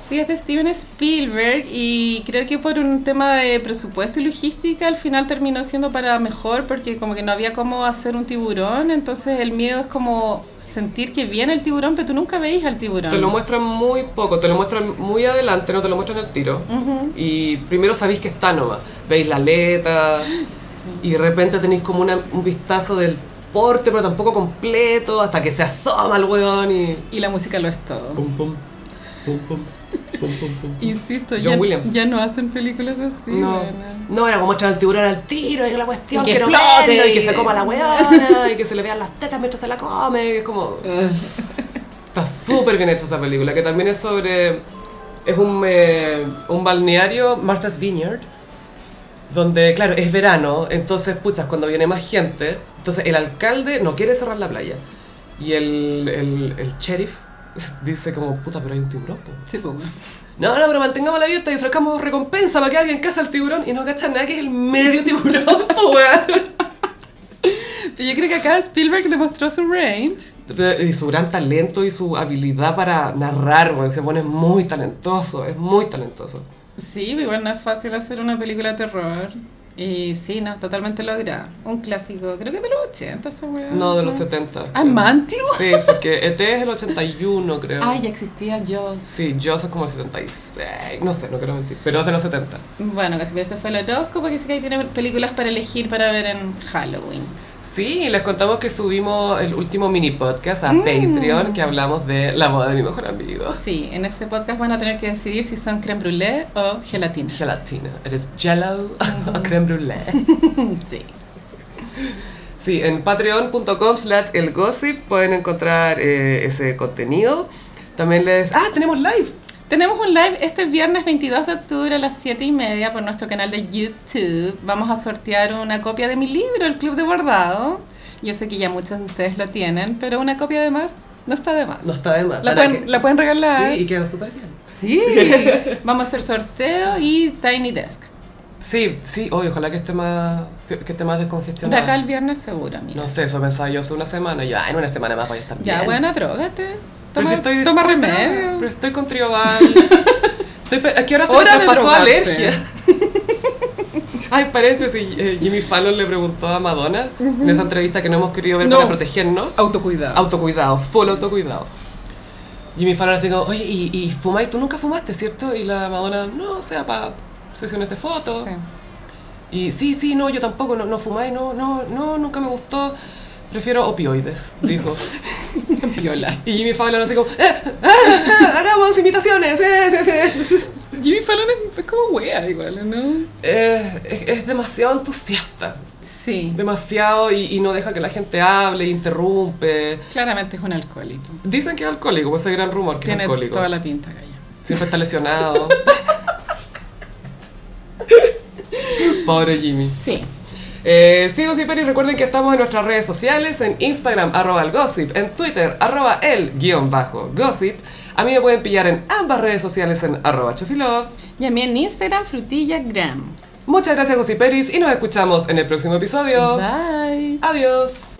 Sí, es de Steven Spielberg y creo que por un tema de presupuesto y logística al final terminó siendo para mejor porque como que no había cómo hacer un tiburón, entonces el miedo es como sentir que viene el tiburón, pero tú nunca veis al tiburón. Te lo muestran muy poco, te lo muestran muy adelante, no te lo muestran al tiro. Y primero sabéis que está nomás. Veis la aleta y de repente tenéis como una- un vistazo del porte, pero tampoco completo, hasta que se asoma el weón y... Y la música lo es todo. Pum, pum, pum, pum, pum, pum, pum. Insisto, John ya, Williams. ya no hacen películas así. No, no, era como mostrar al tiburón al tiro y la cuestión Y que que no verlo, y que se coma la weona y que se le vean las tetas mientras se la come. es como. Está súper bien hecha esa película, que también es sobre. Es un, eh, un balneario, Martha's Vineyard, donde, claro, es verano, entonces, puchas, cuando viene más gente, entonces el alcalde no quiere cerrar la playa. Y el, el, el sheriff dice como, puta, pero hay un tiburón, po". Sí, pues, weón. No, no, pero mantengámosla abierta y ofrezcamos recompensa para que alguien caza al tiburón y no cachan nada que es el medio tiburón, po, weón. Pero yo creo que acá Spielberg demostró su range. Y su gran talento y su habilidad para narrar, weón, se pone muy talentoso, es muy talentoso. Sí, igual no es fácil hacer una película de terror. Y sí, no, totalmente logra. Un clásico, creo que es de los 80 esa weá. No, de los 70. Ah, más antiguo. Sí, porque ET es el 81, creo. Ah, ya existía Jaws. Sí, Jaws es como el 76, no sé, no quiero mentir, pero es de los 70. Bueno, casi pero este fue el horóscopo, que sí que ahí tiene películas para elegir para ver en Halloween. Sí, les contamos que subimos el último mini podcast a Mm. Patreon, que hablamos de la boda de mi mejor amigo. Sí, en este podcast van a tener que decidir si son creme brûlée o gelatina. Gelatina. ¿Eres jello o creme brûlée? Sí. Sí, en patreon.com slash elgossip pueden encontrar eh, ese contenido. También les... ¡Ah, tenemos live! Tenemos un live este viernes 22 de octubre a las 7 y media por nuestro canal de YouTube. Vamos a sortear una copia de mi libro, El Club de Bordado. Yo sé que ya muchos de ustedes lo tienen, pero una copia de más no está de más. No está de más. La pueden, que- la pueden regalar. Sí, y queda súper bien. Sí. Vamos a hacer sorteo y Tiny Desk. Sí, sí, oye, ojalá que esté más, que esté más De descongestionado. acá al viernes seguro, mira. No sé, eso pensaba yo hace una semana. Y yo, en una semana más voy a estar ya, bien. buena, drogate. Pero Toma, si estoy toma remedio. Pero estoy con trioval. estoy es que ahora se Hora me pasó alergia. Ay, paréntesis, eh, Jimmy Fallon le preguntó a Madonna en esa entrevista que no hemos querido ver No. para protegernos. Autocuidado. Autocuidado, full autocuidado. Jimmy Fallon así como, oye, ¿y, y fumáis? ¿Tú nunca fumaste, cierto? Y la Madonna, no, o sea, para sesiones de fotos. Sí. Y sí, sí, no, yo tampoco, no, no fumáis, no, no, no, nunca me gustó. Prefiero opioides, dijo. Viola. Y Jimmy Fallon así como, "Eh, ah, ah, hagamos imitaciones. eh, eh, eh". Jimmy Fallon es, es como wea igual, ¿no? Eh, es, es demasiado entusiasta, Sí. demasiado y, y no deja que la gente hable, interrumpe. Claramente es un alcohólico. Dicen que es alcohólico, pues ese gran rumor que Tiene es alcohólico. toda la pinta, Gaya. Siempre está lesionado. Pobre Jimmy. Sí. Eh, sí, Gossip y recuerden que estamos en nuestras redes sociales, en Instagram, arroba el gossip, en Twitter, arroba el guion bajo gossip. A mí me pueden pillar en ambas redes sociales en arroba chofilove. Y a mí en Instagram, frutillagram. Muchas gracias, Gossiperis, y nos escuchamos en el próximo episodio. Bye. Adiós.